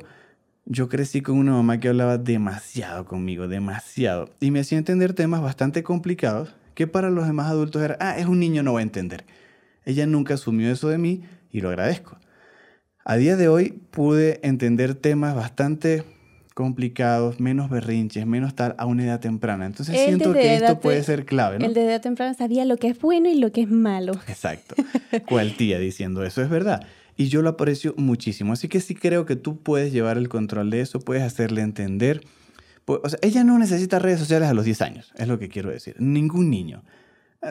yo crecí con una mamá que hablaba demasiado conmigo, demasiado. Y me hacía entender temas bastante complicados que para los demás adultos era, ah, es un niño, no va a entender. Ella nunca asumió eso de mí y lo agradezco. A día de hoy pude entender temas bastante complicados, menos berrinches, menos tal a una edad temprana. Entonces siento que esto puede ser clave, ¿no? El de edad temprana sabía lo que es bueno y lo que es malo. Exacto. ¿Cuál tía diciendo eso? Es verdad. Y yo lo aprecio muchísimo. Así que sí creo que tú puedes llevar el control de eso, puedes hacerle entender o sea, ella no necesita redes sociales a los 10 años, es lo que quiero decir. Ningún niño.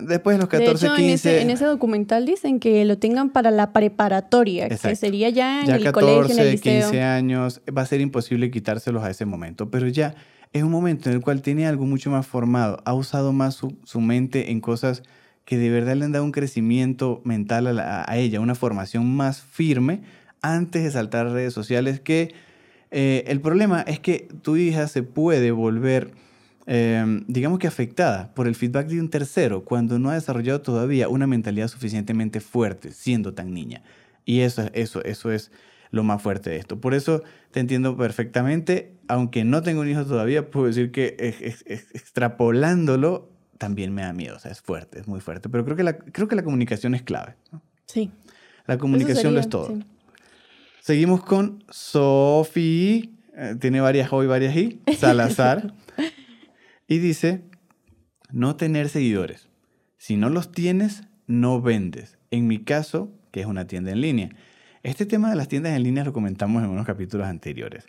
Después de los 14, 15. En ese, documental dicen que lo tengan para la preparatoria, que sería ya en el colegio, en el liceo. 15 años, va a ser imposible quitárselos a ese momento, pero ya es un momento en el cual tiene algo mucho más formado, ha usado más su, su mente en cosas que de verdad le han dado un crecimiento mental a, ella, una formación más firme antes de saltar redes sociales que eh, el problema es que tu hija se puede volver, em, digamos que afectada por el feedback de un tercero cuando no ha desarrollado todavía una mentalidad suficientemente fuerte siendo tan niña. Y eso, eso, eso es lo más fuerte de esto. Por eso te entiendo perfectamente, aunque no tengo un hijo todavía, puedo decir que extrapolándolo también me da miedo, o sea, es fuerte, es muy fuerte, pero creo que la, creo que la comunicación es clave. Sí. La comunicación lo es todo. Seguimos con Sophie, eh, tiene varias O y varias I, Salazar, y dice, no tener seguidores. Si no los tienes, no vendes. En mi caso, que es una tienda en línea. Este tema de las tiendas en línea lo comentamos en unos capítulos anteriores.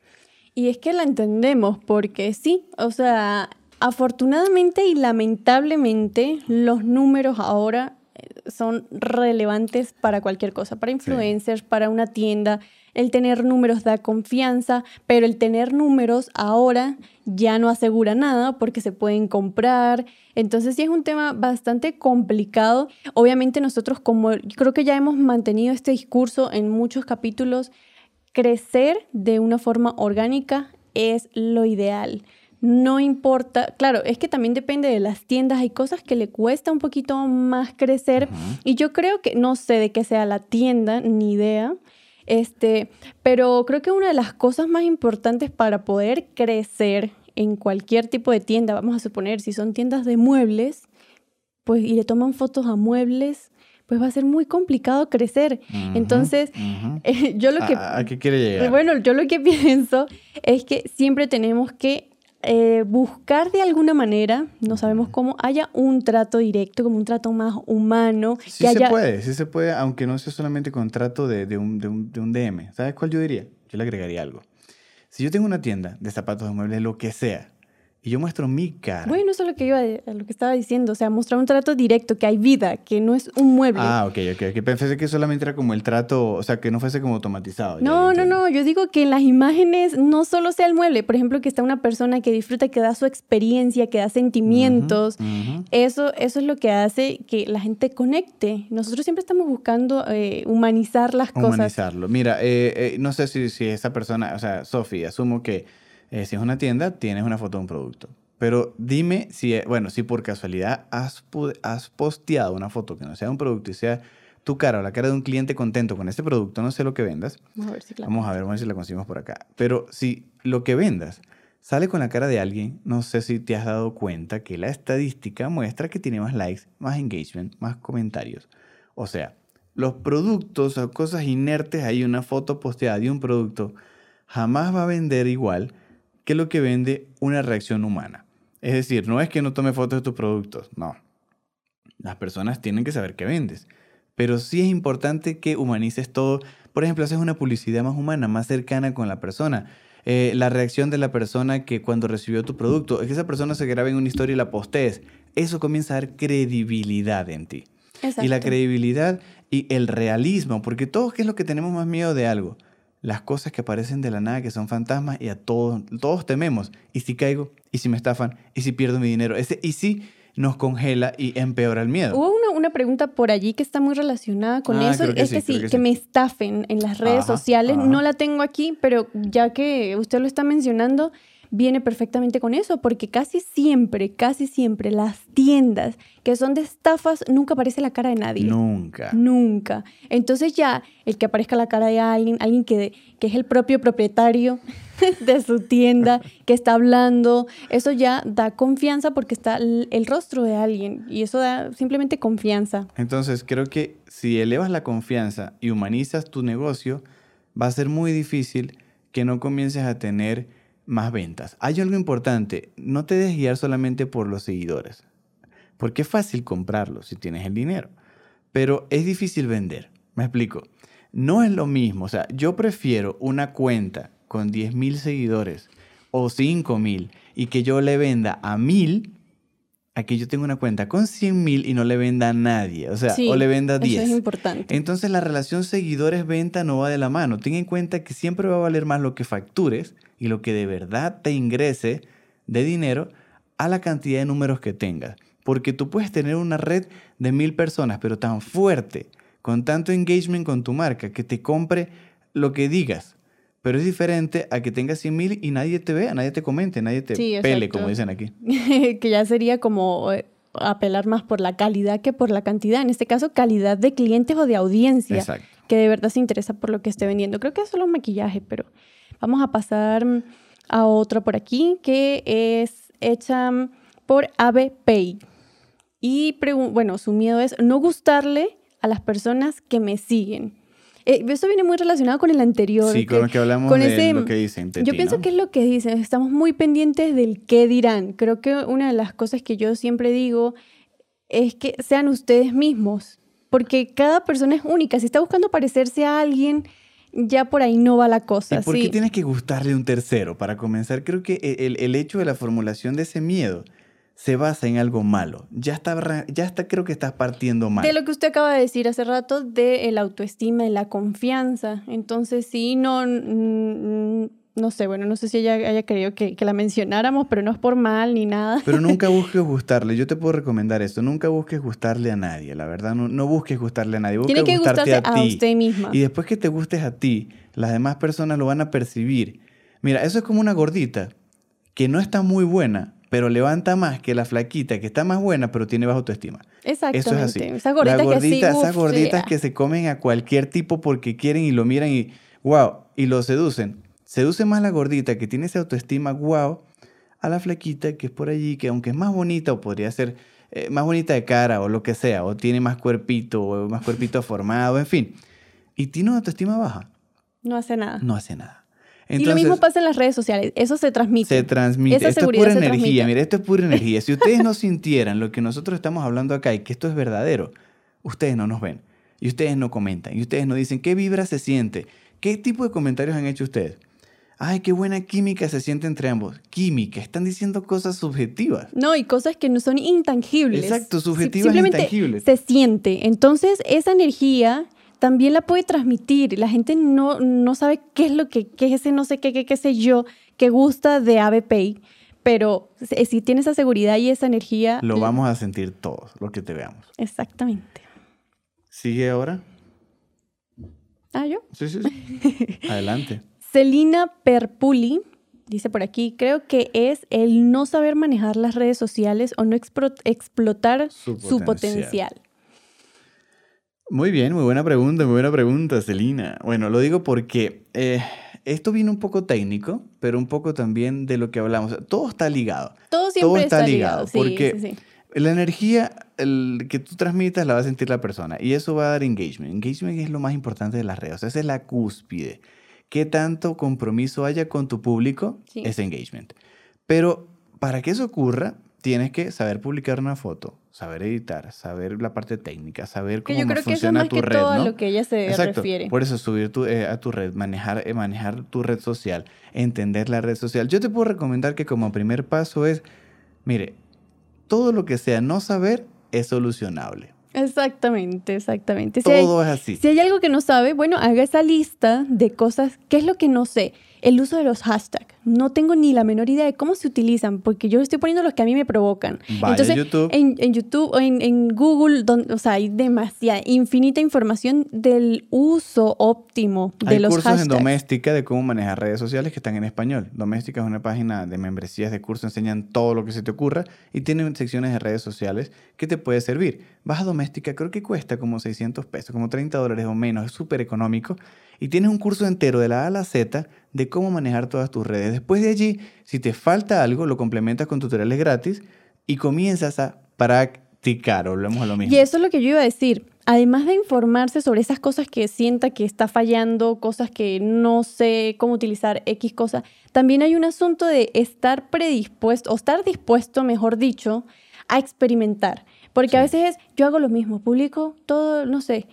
Y es que la entendemos porque sí, o sea, afortunadamente y lamentablemente los números ahora eh, son relevantes para cualquier cosa, para influencers, para una tienda el tener números da confianza, pero el tener números ahora ya no asegura nada porque se pueden comprar. Entonces sí es un tema bastante complicado. Obviamente nosotros como creo que ya hemos mantenido este discurso en muchos capítulos, crecer de una forma orgánica es lo ideal. No importa, claro, es que también depende de las tiendas, hay cosas que le cuesta un poquito más crecer y yo creo que no sé de qué sea la tienda, ni idea, este, pero creo que una de las cosas más importantes para poder crecer en cualquier tipo de tienda, vamos a suponer, si son tiendas de muebles, pues y le toman fotos a muebles, pues va a ser muy complicado crecer. Entonces, yo lo que... ¿A, qué quiere llegar? Bueno, yo lo que pienso es que siempre tenemos que eh, buscar de alguna manera, no sabemos cómo, haya un trato directo, como un trato más humano. Sí se puede, sí se puede, aunque no sea solamente contrato de, de, un, de, un, de un DM. ¿Sabes cuál yo diría? Yo le agregaría algo. Si yo tengo una tienda de zapatos, de muebles, lo que sea, y yo muestro mi cara. Bueno, eso es lo que iba a- lo que estaba diciendo, o sea, mostrar un trato directo, que hay vida, que no es un mueble. Ah, ok, ok. ok. Pensé que solamente era como el trato, o sea, que no fuese como automatizado. No, no, no, yo digo que en las imágenes no solo sea el mueble, por ejemplo, que está una persona que disfruta, que da su experiencia, que da sentimientos. Eso, eso es lo que hace que la gente conecte. Nosotros siempre estamos buscando eh, humanizar las cosas. Humanizarlo. Mira, eh, eh, no sé si, si esa persona, o sea, Sofi, asumo que eh, si es una tienda, tienes una foto de un producto. Pero dime si, eh, bueno, si por casualidad has, has posteado una foto que no sea un producto y sea tu cara o la cara de un cliente contento con ese producto, no sé lo que vendas. Vamos a ver si la- Vamos a ver, vamos a ver si la conseguimos por acá. Pero si lo que vendas sale con la cara de alguien, no sé si te has dado cuenta que la estadística muestra que tiene más likes, más engagement, más comentarios. O sea, los productos o cosas inertes, hay una foto posteada de un producto, jamás va a vender igual que lo que vende una reacción humana. Es decir, no es que no tome fotos de tus productos, no. Las personas tienen que saber qué vendes. Pero sí es importante que humanices todo. Por ejemplo, haces una publicidad más humana, más cercana con la persona. Eh, la reacción de la persona que cuando recibió tu producto, es que esa persona se grabe en una historia y la postees. Eso comienza a dar credibilidad en ti. Y la Exacto. credibilidad y el realismo, porque todos, ¿qué es lo que tenemos más miedo de algo? Las cosas que aparecen de la nada, que son fantasmas, y a todos, todos tememos. ¿Y si caigo? ¿Y si me estafan? ¿Y si pierdo mi dinero? Ese ¿y si nos congela y empeora el miedo? Hubo una, una pregunta por allí que está muy relacionada con Ah, eso. que es sí, que sí, que, me estafen en las redes Ajá, sociales. ajá. No la tengo aquí, pero ya que usted lo está mencionando, viene perfectamente con eso, porque casi siempre, casi siempre las tiendas que son de estafas nunca aparece la cara de nadie. Nunca. Nunca. Entonces ya el que aparezca la cara de alguien, alguien que, que es el propio propietario de su tienda, que está hablando, eso ya da confianza porque está el, el rostro de alguien y eso da simplemente confianza. Entonces, creo que si elevas la confianza y humanizas tu negocio, va a ser muy difícil que no comiences a tener más ventas. Hay algo importante, no te dejes guiar solamente por los seguidores, porque es fácil comprarlos si tienes el dinero, pero es difícil vender. Me explico. No es lo mismo, o sea, yo prefiero una cuenta con 10.000 seguidores o 5.000 y que yo le venda a 1.000 a que yo tenga una cuenta con 100.000 y no le venda a nadie, o sea, Sí, o le venda Eso 10. es importante. Entonces la relación seguidores-venta no va de la mano. Ten en cuenta que siempre va a valer más lo que factures y lo que de verdad te ingrese de dinero a la cantidad de números que tengas. Porque tú puedes tener una red de mil personas, pero tan fuerte, con tanto engagement con tu marca, que te compre lo que digas. Pero es diferente a que tengas 100 mil y nadie te vea, nadie te comente, nadie te Sí, pele, como dicen aquí. que ya sería como eh, apelar más por la calidad que por la cantidad. En este caso, calidad de clientes o de audiencia. Exacto. que de verdad se interesa por lo que esté vendiendo. Creo que es solo un maquillaje, pero vamos a pasar a otra por aquí que es hecha por Ave Pay. Y bueno, su miedo es no gustarle a las personas que me siguen. Eh, eso viene muy relacionado con el anterior. Sí, con lo que hablamos con de ese- lo que dicen. de yo ti, pienso ¿no? que es lo que dicen. Estamos muy pendientes del qué dirán. Creo que una de las cosas que yo siempre digo es que sean ustedes mismos, porque cada persona es única. Si está buscando parecerse a alguien, ya por ahí no va la cosa. ¿Y por qué tienes que gustarle un tercero? Para comenzar, creo que e, el, el hecho de la formulación de ese miedo se basa en algo malo. Ya está, ya está creo que estás partiendo mal. De lo que usted acaba de decir hace rato, de el autoestima y la confianza. Entonces, sí, no, mm, no sé, bueno, no sé si ella haya querido que, que la mencionáramos, pero no es por mal ni nada. Pero nunca busques gustarle. Yo te puedo recomendar esto. Nunca busques gustarle a nadie. La verdad, no, no busques gustarle a nadie. Busca Tiene que gustarte a, ti. usted misma. Y después que te gustes a ti, las demás personas lo van a percibir. Mira, eso es como una gordita que no está muy buena, pero levanta más que la flaquita que está más buena, pero tiene baja autoestima. Exactamente. Eso es así. Esas gorditas gordita- que sí, esas uf, gorditas yeah. que se comen a cualquier tipo porque quieren y lo miran y wow, y lo seducen. Seduce más la gordita que tiene esa autoestima wow a la flaquita que es por allí, que aunque es más bonita o podría ser eh, más bonita de cara o lo que sea, o tiene más cuerpito o más cuerpito formado, en fin, y tiene una autoestima baja, No hace nada. no hace nada. y lo mismo pasa en las redes sociales. Eso se transmite. se transmite. Esa esto es pura energía, transmite. mira, esto es pura energía. Si ustedes no sintieran lo que nosotros estamos hablando acá y que esto es verdadero, ustedes no nos ven. Y ustedes no comentan. Y ustedes no dicen qué vibra se siente. ¿Qué tipo de comentarios han hecho ustedes? Ay, qué buena química se siente entre ambos. Química, están diciendo cosas subjetivas. No, y cosas que no son intangibles. Exacto, subjetivas e intangibles. Se siente. Entonces, esa energía también la puede transmitir. La gente no, no sabe qué es lo que, qué es ese no sé qué, qué, qué sé yo, que gusta de ABP. Pero si tiene esa seguridad y esa energía... Lo vamos a sentir todos, lo que te veamos. Exactamente. ¿Sigue ahora? Ah, ¿yo? Sí, sí, sí. Adelante. Celina Perpuli dice por aquí, creo que es el no saber manejar las redes sociales o no explotar su potencial. Muy bien, muy buena pregunta, muy buena pregunta, Celina. Bueno, lo digo porque eh, esto viene un poco técnico, pero un poco también de lo que hablamos. Todo está ligado. Todo siempre está, ligado. porque la energía que tú transmitas la va a sentir la persona y eso va a dar engagement. Engagement es lo más importante de las redes. esa es la cúspide qué tanto compromiso haya con tu público, es engagement. Pero para que eso ocurra, tienes que saber publicar una foto, saber editar, saber la parte técnica, saber cómo yo creo funciona que eso tu que red, todo ¿no? a lo que ella se Exacto. refiere. Por eso subir tu, eh, a tu red, manejar, eh, manejar tu red social, entender la red social. Yo te puedo recomendar que como primer paso es, mire, todo lo que sea no saber es solucionable. Exactamente, exactamente. Todo es así. Si hay algo que no sabe, bueno, haga esa lista de cosas. ¿Qué es lo que no sé? El uso de los hashtags. No tengo ni la menor idea de cómo se utilizan, porque yo estoy poniendo los que a mí me provocan. Entonces, YouTube. En, en, YouTube o en, en Google, donde, o sea, hay demasiada, infinita información del uso óptimo de hay los cursos hashtags. en Doméstica de cómo manejar redes sociales que están en español. Doméstica es una página de membresías de curso, enseñan todo lo que se te ocurra y tienen secciones de redes sociales que te puede servir. Vas a Doméstica, creo que cuesta como 600 pesos, como 30 dólares o menos, es súper económico y tienes un curso entero de la A a la Z de cómo manejar todas tus redes. Después de allí, si te falta algo, lo complementas con tutoriales gratis y comienzas a practicar. Volvemos a lo mismo. Y eso es lo que yo iba a decir. Además de informarse sobre esas cosas que sienta que está fallando, cosas que no sé cómo utilizar, X cosa, también hay un asunto de estar predispuesto, o estar dispuesto, mejor dicho, a experimentar. Porque Sí. a veces es, yo hago lo mismo, publico todo, no sé,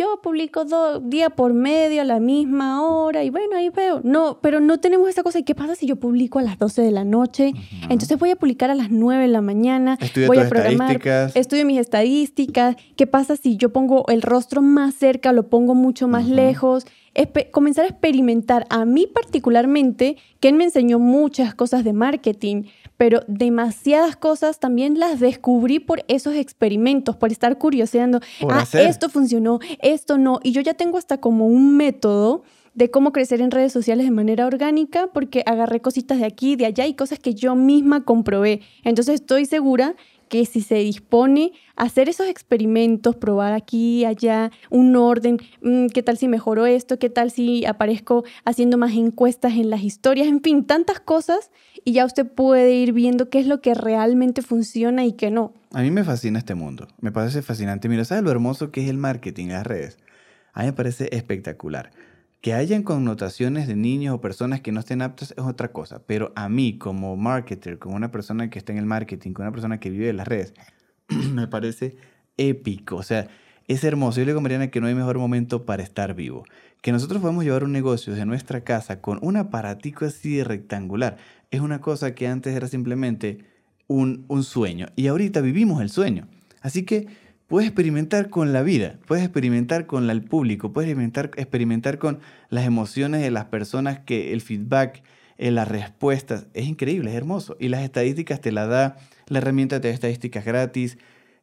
yo publico dos día por medio a la misma hora y bueno, ahí veo. No, pero no tenemos esa cosa. ¿Y qué pasa si yo publico a las 12 de la noche? Entonces voy a publicar a las 9 de la mañana. Estudia voy tus a programar. estadísticas. Estudio mis estadísticas. ¿Qué pasa si yo pongo el rostro más cerca, lo pongo mucho más lejos? Comenzar a experimentar. A mí particularmente, Ken me enseñó muchas cosas de marketing, pero demasiadas cosas también las descubrí por esos experimentos, por estar curioseando. Por ah, hacer. esto funcionó, esto no. Y yo ya tengo hasta como un método de cómo crecer en redes sociales de manera orgánica, porque agarré cositas de aquí, de allá y cosas que yo misma comprobé. Entonces estoy segura que si se dispone a hacer esos experimentos, probar aquí, allá, un orden, mm, qué tal si mejoro esto, qué tal si aparezco haciendo más encuestas en las historias, en fin, tantas cosas y ya usted puede ir viendo qué es lo que realmente funciona y qué no. A mí me fascina este mundo. Me parece fascinante. Mira, ¿sabes lo hermoso que es el marketing, las redes? A mí me parece espectacular. Que hayan connotaciones de niños o personas que no estén aptas es otra cosa. Pero a mí, como marketer, como una persona que está en el marketing, como una persona que vive de las redes, me parece épico. O sea, es hermoso. Yo le digo Mariana que no hay mejor momento para estar vivo. Que nosotros podemos llevar un negocio desde nuestra casa con un aparatico así de rectangular. Es una cosa que antes era simplemente un, un sueño. Y ahorita vivimos el sueño. Así que puedes experimentar con la vida, puedes experimentar con el público, puedes experimentar, experimentar con las emociones de las personas, que el feedback, eh, las respuestas. Es increíble, es hermoso. Y las estadísticas te la da, la herramienta te da estadísticas gratis.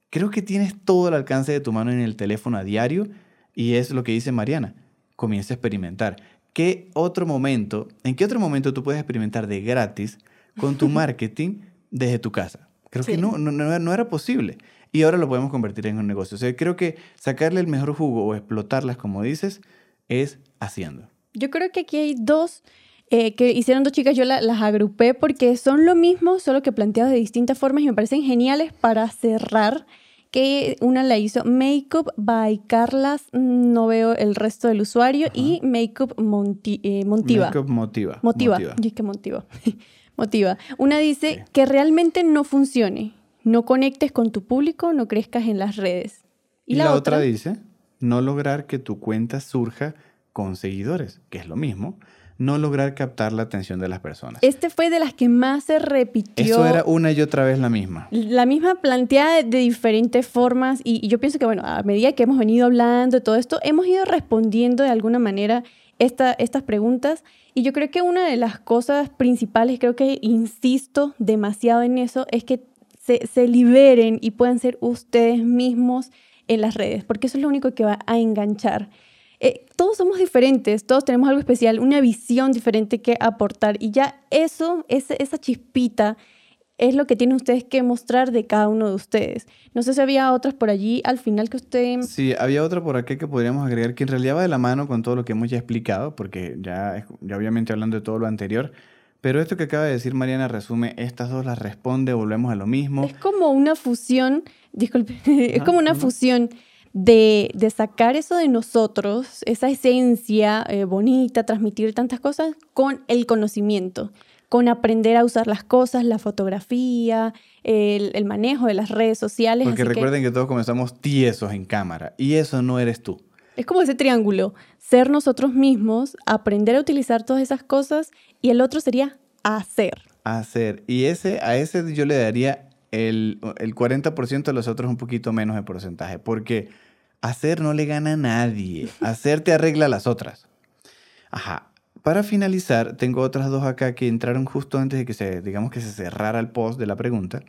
Creo que tienes todo al alcance de tu mano en el teléfono a diario y es lo que dice Mariana. Comienza a experimentar. ¿Qué otro momento, en qué otro momento tú puedes experimentar de gratis con tu marketing desde tu casa? Creo que Sí. no, no, no era posible. Y ahora lo podemos convertir en un negocio. O sea, creo que sacarle el mejor jugo o explotarlas, como dices, es haciendo. Yo creo que aquí hay dos eh, que hicieron dos chicas, yo la- las agrupé porque son lo mismo, solo que planteados de distintas formas y me parecen geniales para cerrar. Que una la hizo Makeup by Carlas, no veo el resto del usuario, y Makeup Monti- eh, Montiva. Makeup motiva. Motiva. Yo es que motiva. motiva. Una dice que realmente no funcione. No conectes con tu público, no crezcas en las redes. Y, la, otra dice, no lograr que tu cuenta surja con seguidores, que es lo mismo. no lograr captar la atención de las personas. Este fue de las que más se repitió. Eso era una y otra vez la misma. La misma planteada de, diferentes formas y, yo pienso que, bueno, a medida que hemos venido hablando de todo esto, hemos ido respondiendo de alguna manera esta, estas preguntas y yo creo que una de las cosas principales, creo que insisto demasiado en eso, es que se, liberen y puedan ser ustedes mismos en las redes, porque eso es lo único que va a enganchar. Eh, todos somos diferentes, todos tenemos algo especial, una visión diferente que aportar y ya eso, esa chispita, es lo que tienen ustedes que mostrar de cada uno de ustedes. No sé si había otras por allí al final que usted... Sí, había otra por aquí que podríamos agregar que en realidad va de la mano con todo lo que hemos ya explicado, porque ya, ya obviamente hablando de todo lo anterior, pero esto que acaba de decir Mariana resume, estas dos las responde, volvemos a lo mismo. Es como una fusión, disculpe, es como una fusión de, sacar eso de nosotros, esa esencia eh, bonita, transmitir tantas cosas con el conocimiento, con aprender a usar las cosas, la fotografía, el, manejo de las redes sociales. Porque recuerden que... todos comenzamos tiesos en cámara y eso no eres tú. Es como ese triángulo, ser nosotros mismos, aprender a utilizar todas esas cosas y el otro sería hacer. Hacer. Y ese, a ese yo le daría el, el 40% de los otros un poquito menos de porcentaje, porque hacer no le gana a nadie. Hacer te arregla las otras. Ajá. Para finalizar, tengo otras dos acá que entraron justo antes de que se, digamos que se cerrara el post de la pregunta.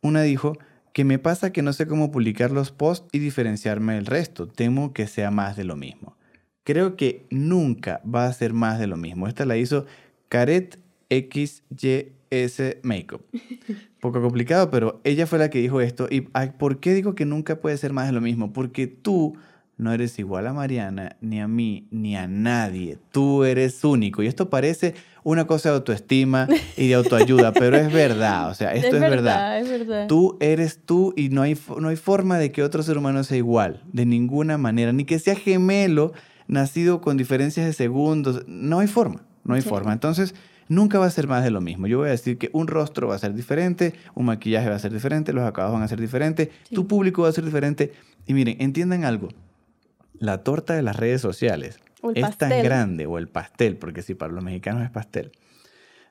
Una dijo, que me pasa que no sé cómo publicar los posts y diferenciarme del resto. Temo que sea más de lo mismo. Creo que nunca va a ser más de lo mismo. Esta la hizo Caret XYS Makeup. Poco complicado, pero ella fue la que dijo esto. ¿Y por qué digo que nunca puede ser más de lo mismo? Porque tú no eres igual a Mariana, ni a mí, ni a nadie. Tú eres único. Y esto parece una cosa de autoestima y de autoayuda, pero es verdad. O sea, esto es, verdad, Es verdad. Tú eres tú y no hay, no hay forma de que otro ser humano sea igual, de ninguna manera. Ni que sea gemelo, nacido con diferencias de segundos. No hay forma, no hay forma. Entonces, nunca va a ser más de lo mismo. Yo voy a decir que un rostro va a ser diferente, un maquillaje va a ser diferente, los acabados van a ser diferentes, tu público va a ser diferente. Y miren, entiendan algo la torta de las redes sociales es tan grande, o el pastel, porque si para los mexicanos es pastel,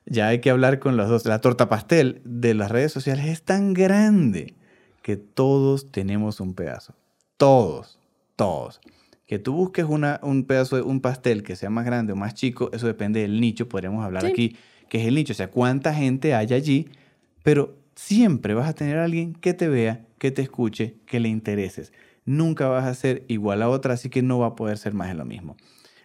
ya hay que hablar con los dos. La torta pastel de las redes sociales es tan grande que todos tenemos un pedazo. Todos, todos. Que tú busques una, un pedazo de un pastel que sea más grande o más chico, eso depende del nicho. Podríamos hablar aquí que es el nicho, o sea, cuánta gente hay allí, pero siempre vas a tener a alguien que te vea, que te escuche, que le intereses nunca vas a ser igual a otra, así que no va a poder ser más de lo mismo.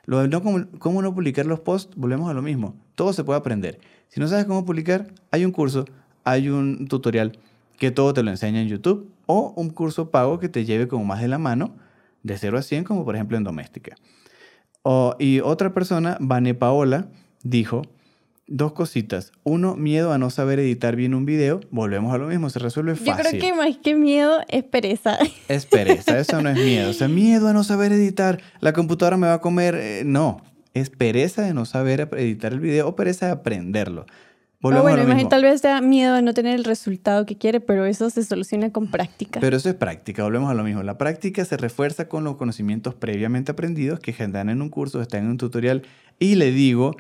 Lo de cómo no publicar los posts, volvemos a lo mismo. Todo se puede aprender. Si no sabes cómo publicar, hay un curso, hay un tutorial que todo te lo enseña en YouTube o un curso pago que te lleve como más de la mano de 0 a 100, como por ejemplo en doméstica. y otra persona, Vane Paola, dijo, dos cositas. Uno, miedo a no saber editar bien un video. Volvemos a lo mismo, se resuelve fácil. Yo creo que más que miedo es pereza. Es pereza, eso no es miedo. O sea, miedo a no saber editar, la computadora me va a comer. Eh, no, es pereza de no saber editar el video o pereza de aprenderlo. Volvemos bueno, imagínate, tal vez sea miedo a no tener el resultado que quiere, pero eso se soluciona con práctica. Pero eso es práctica, volvemos a lo mismo. La práctica se refuerza con los conocimientos previamente aprendidos que están en un curso, están en un tutorial. Y le digo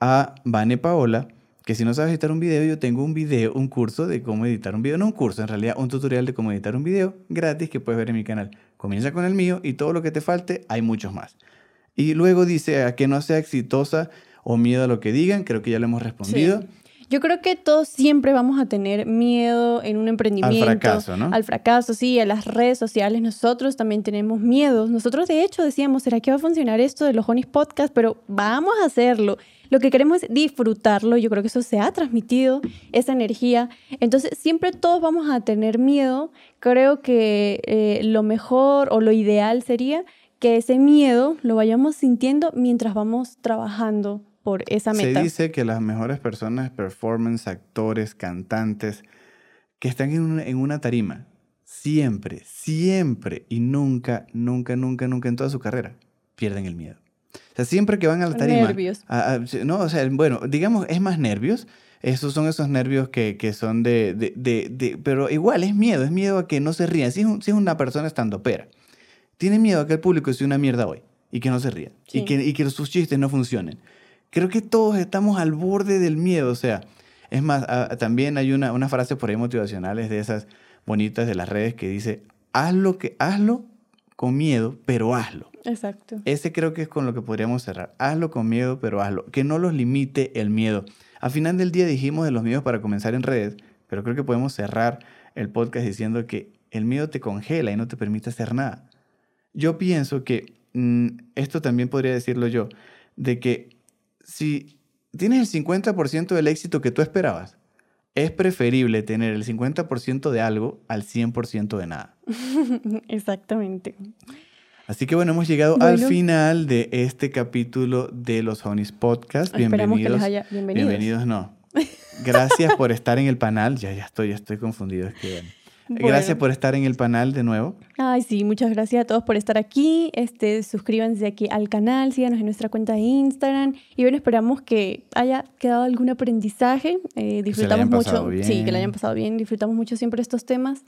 a Vane Paola que si no sabes editar un video, yo tengo un video, un curso de cómo editar un video, no un curso, en realidad un tutorial de cómo editar un video gratis que puedes ver en mi canal. Comienza con el mío y todo lo que te falte, hay muchos más. Y luego dice a que no sea exitosa o miedo a lo que digan, creo que ya lo hemos respondido. Yo creo que todos siempre vamos a tener miedo en un emprendimiento. Al fracaso, ¿no? Al fracaso, sí, a las redes sociales. Nosotros también tenemos miedos. Nosotros, de hecho, decíamos, ¿será que va a funcionar esto de los Honis Podcast? Pero vamos a hacerlo. Lo que queremos es disfrutarlo, yo creo que eso se ha transmitido, esa energía. Entonces, siempre todos vamos a tener miedo. Creo que eh, lo mejor o lo ideal sería que ese miedo lo vayamos sintiendo mientras vamos trabajando por esa meta. Se dice que las mejores personas, performance, actores, cantantes, que están en en una tarima, siempre, siempre y nunca, nunca, nunca, nunca en toda su carrera, pierden el miedo. O sea, siempre que van a la tarima. Nervios. no, o sea, bueno, digamos, es más nervios. Esos son esos nervios que, que son de, de, de, Pero igual es miedo, es miedo a que no se rían. Si es, si es una persona estando pera, tiene miedo a que el público sea una mierda hoy y que no se ría y, que, y que sus chistes no funcionen. Creo que todos estamos al borde del miedo. O sea, es más, ah, también hay una, una frase por ahí motivacionales de esas bonitas de las redes que dice, hazlo, que, hazlo con miedo, pero hazlo. Exacto. Ese creo que es con lo que podríamos cerrar. Hazlo con miedo, pero hazlo. Que no los limite el miedo. Al final del día dijimos de los miedos para comenzar en redes, pero creo que podemos cerrar el podcast diciendo que el miedo te congela y no te permite hacer nada. Yo pienso que, mm, esto también podría decirlo yo, de que si tienes el 50% del éxito que tú esperabas, es preferible tener el 50% de algo al 100% de nada. Exactamente. Así que bueno, hemos llegado al final de este capítulo de los Honis Podcast. Bienvenidos. Que bienvenidos. Bienvenidos, no. Gracias por estar en el panel. Ya, ya estoy, ya estoy confundido. Es que, Gracias por estar en el panel de nuevo. Ay, sí, muchas gracias a todos por estar aquí. Este, suscríbanse aquí al canal, síganos en nuestra cuenta de Instagram. Y bueno, esperamos que haya quedado algún aprendizaje. Eh, disfrutamos mucho. Sí, que le hayan pasado bien. Disfrutamos mucho siempre estos temas.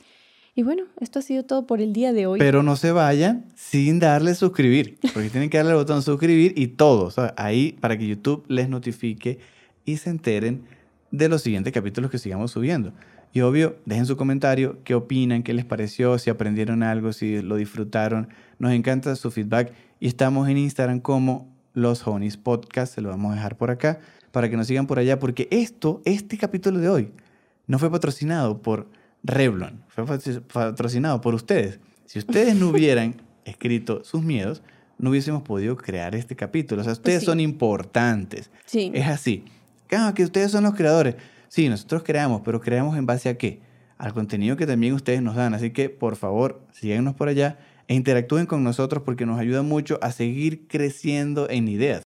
Y bueno, esto ha sido todo por el día de hoy. Pero no se vayan sin darle suscribir, porque tienen que darle al botón suscribir y todo, ahí para que YouTube les notifique y se enteren de los siguientes capítulos que sigamos subiendo. Y obvio, dejen su comentario, qué opinan, qué les pareció, si aprendieron algo, si lo disfrutaron. Nos encanta su feedback y estamos en Instagram como los Honis Podcast, se lo vamos a dejar por acá para que nos sigan por allá, porque esto, este capítulo de hoy, no fue patrocinado por Revlon, fue patrocinado por ustedes. Si ustedes no hubieran escrito sus miedos, no hubiésemos podido crear este capítulo. O sea, ustedes son importantes. Sí. Es así. Claro, que ustedes son los creadores. Sí, nosotros creamos, pero creamos en base a qué? Al contenido que también ustedes nos dan. Así que, por favor, síganos por allá e interactúen con nosotros porque nos ayuda mucho a seguir creciendo en ideas.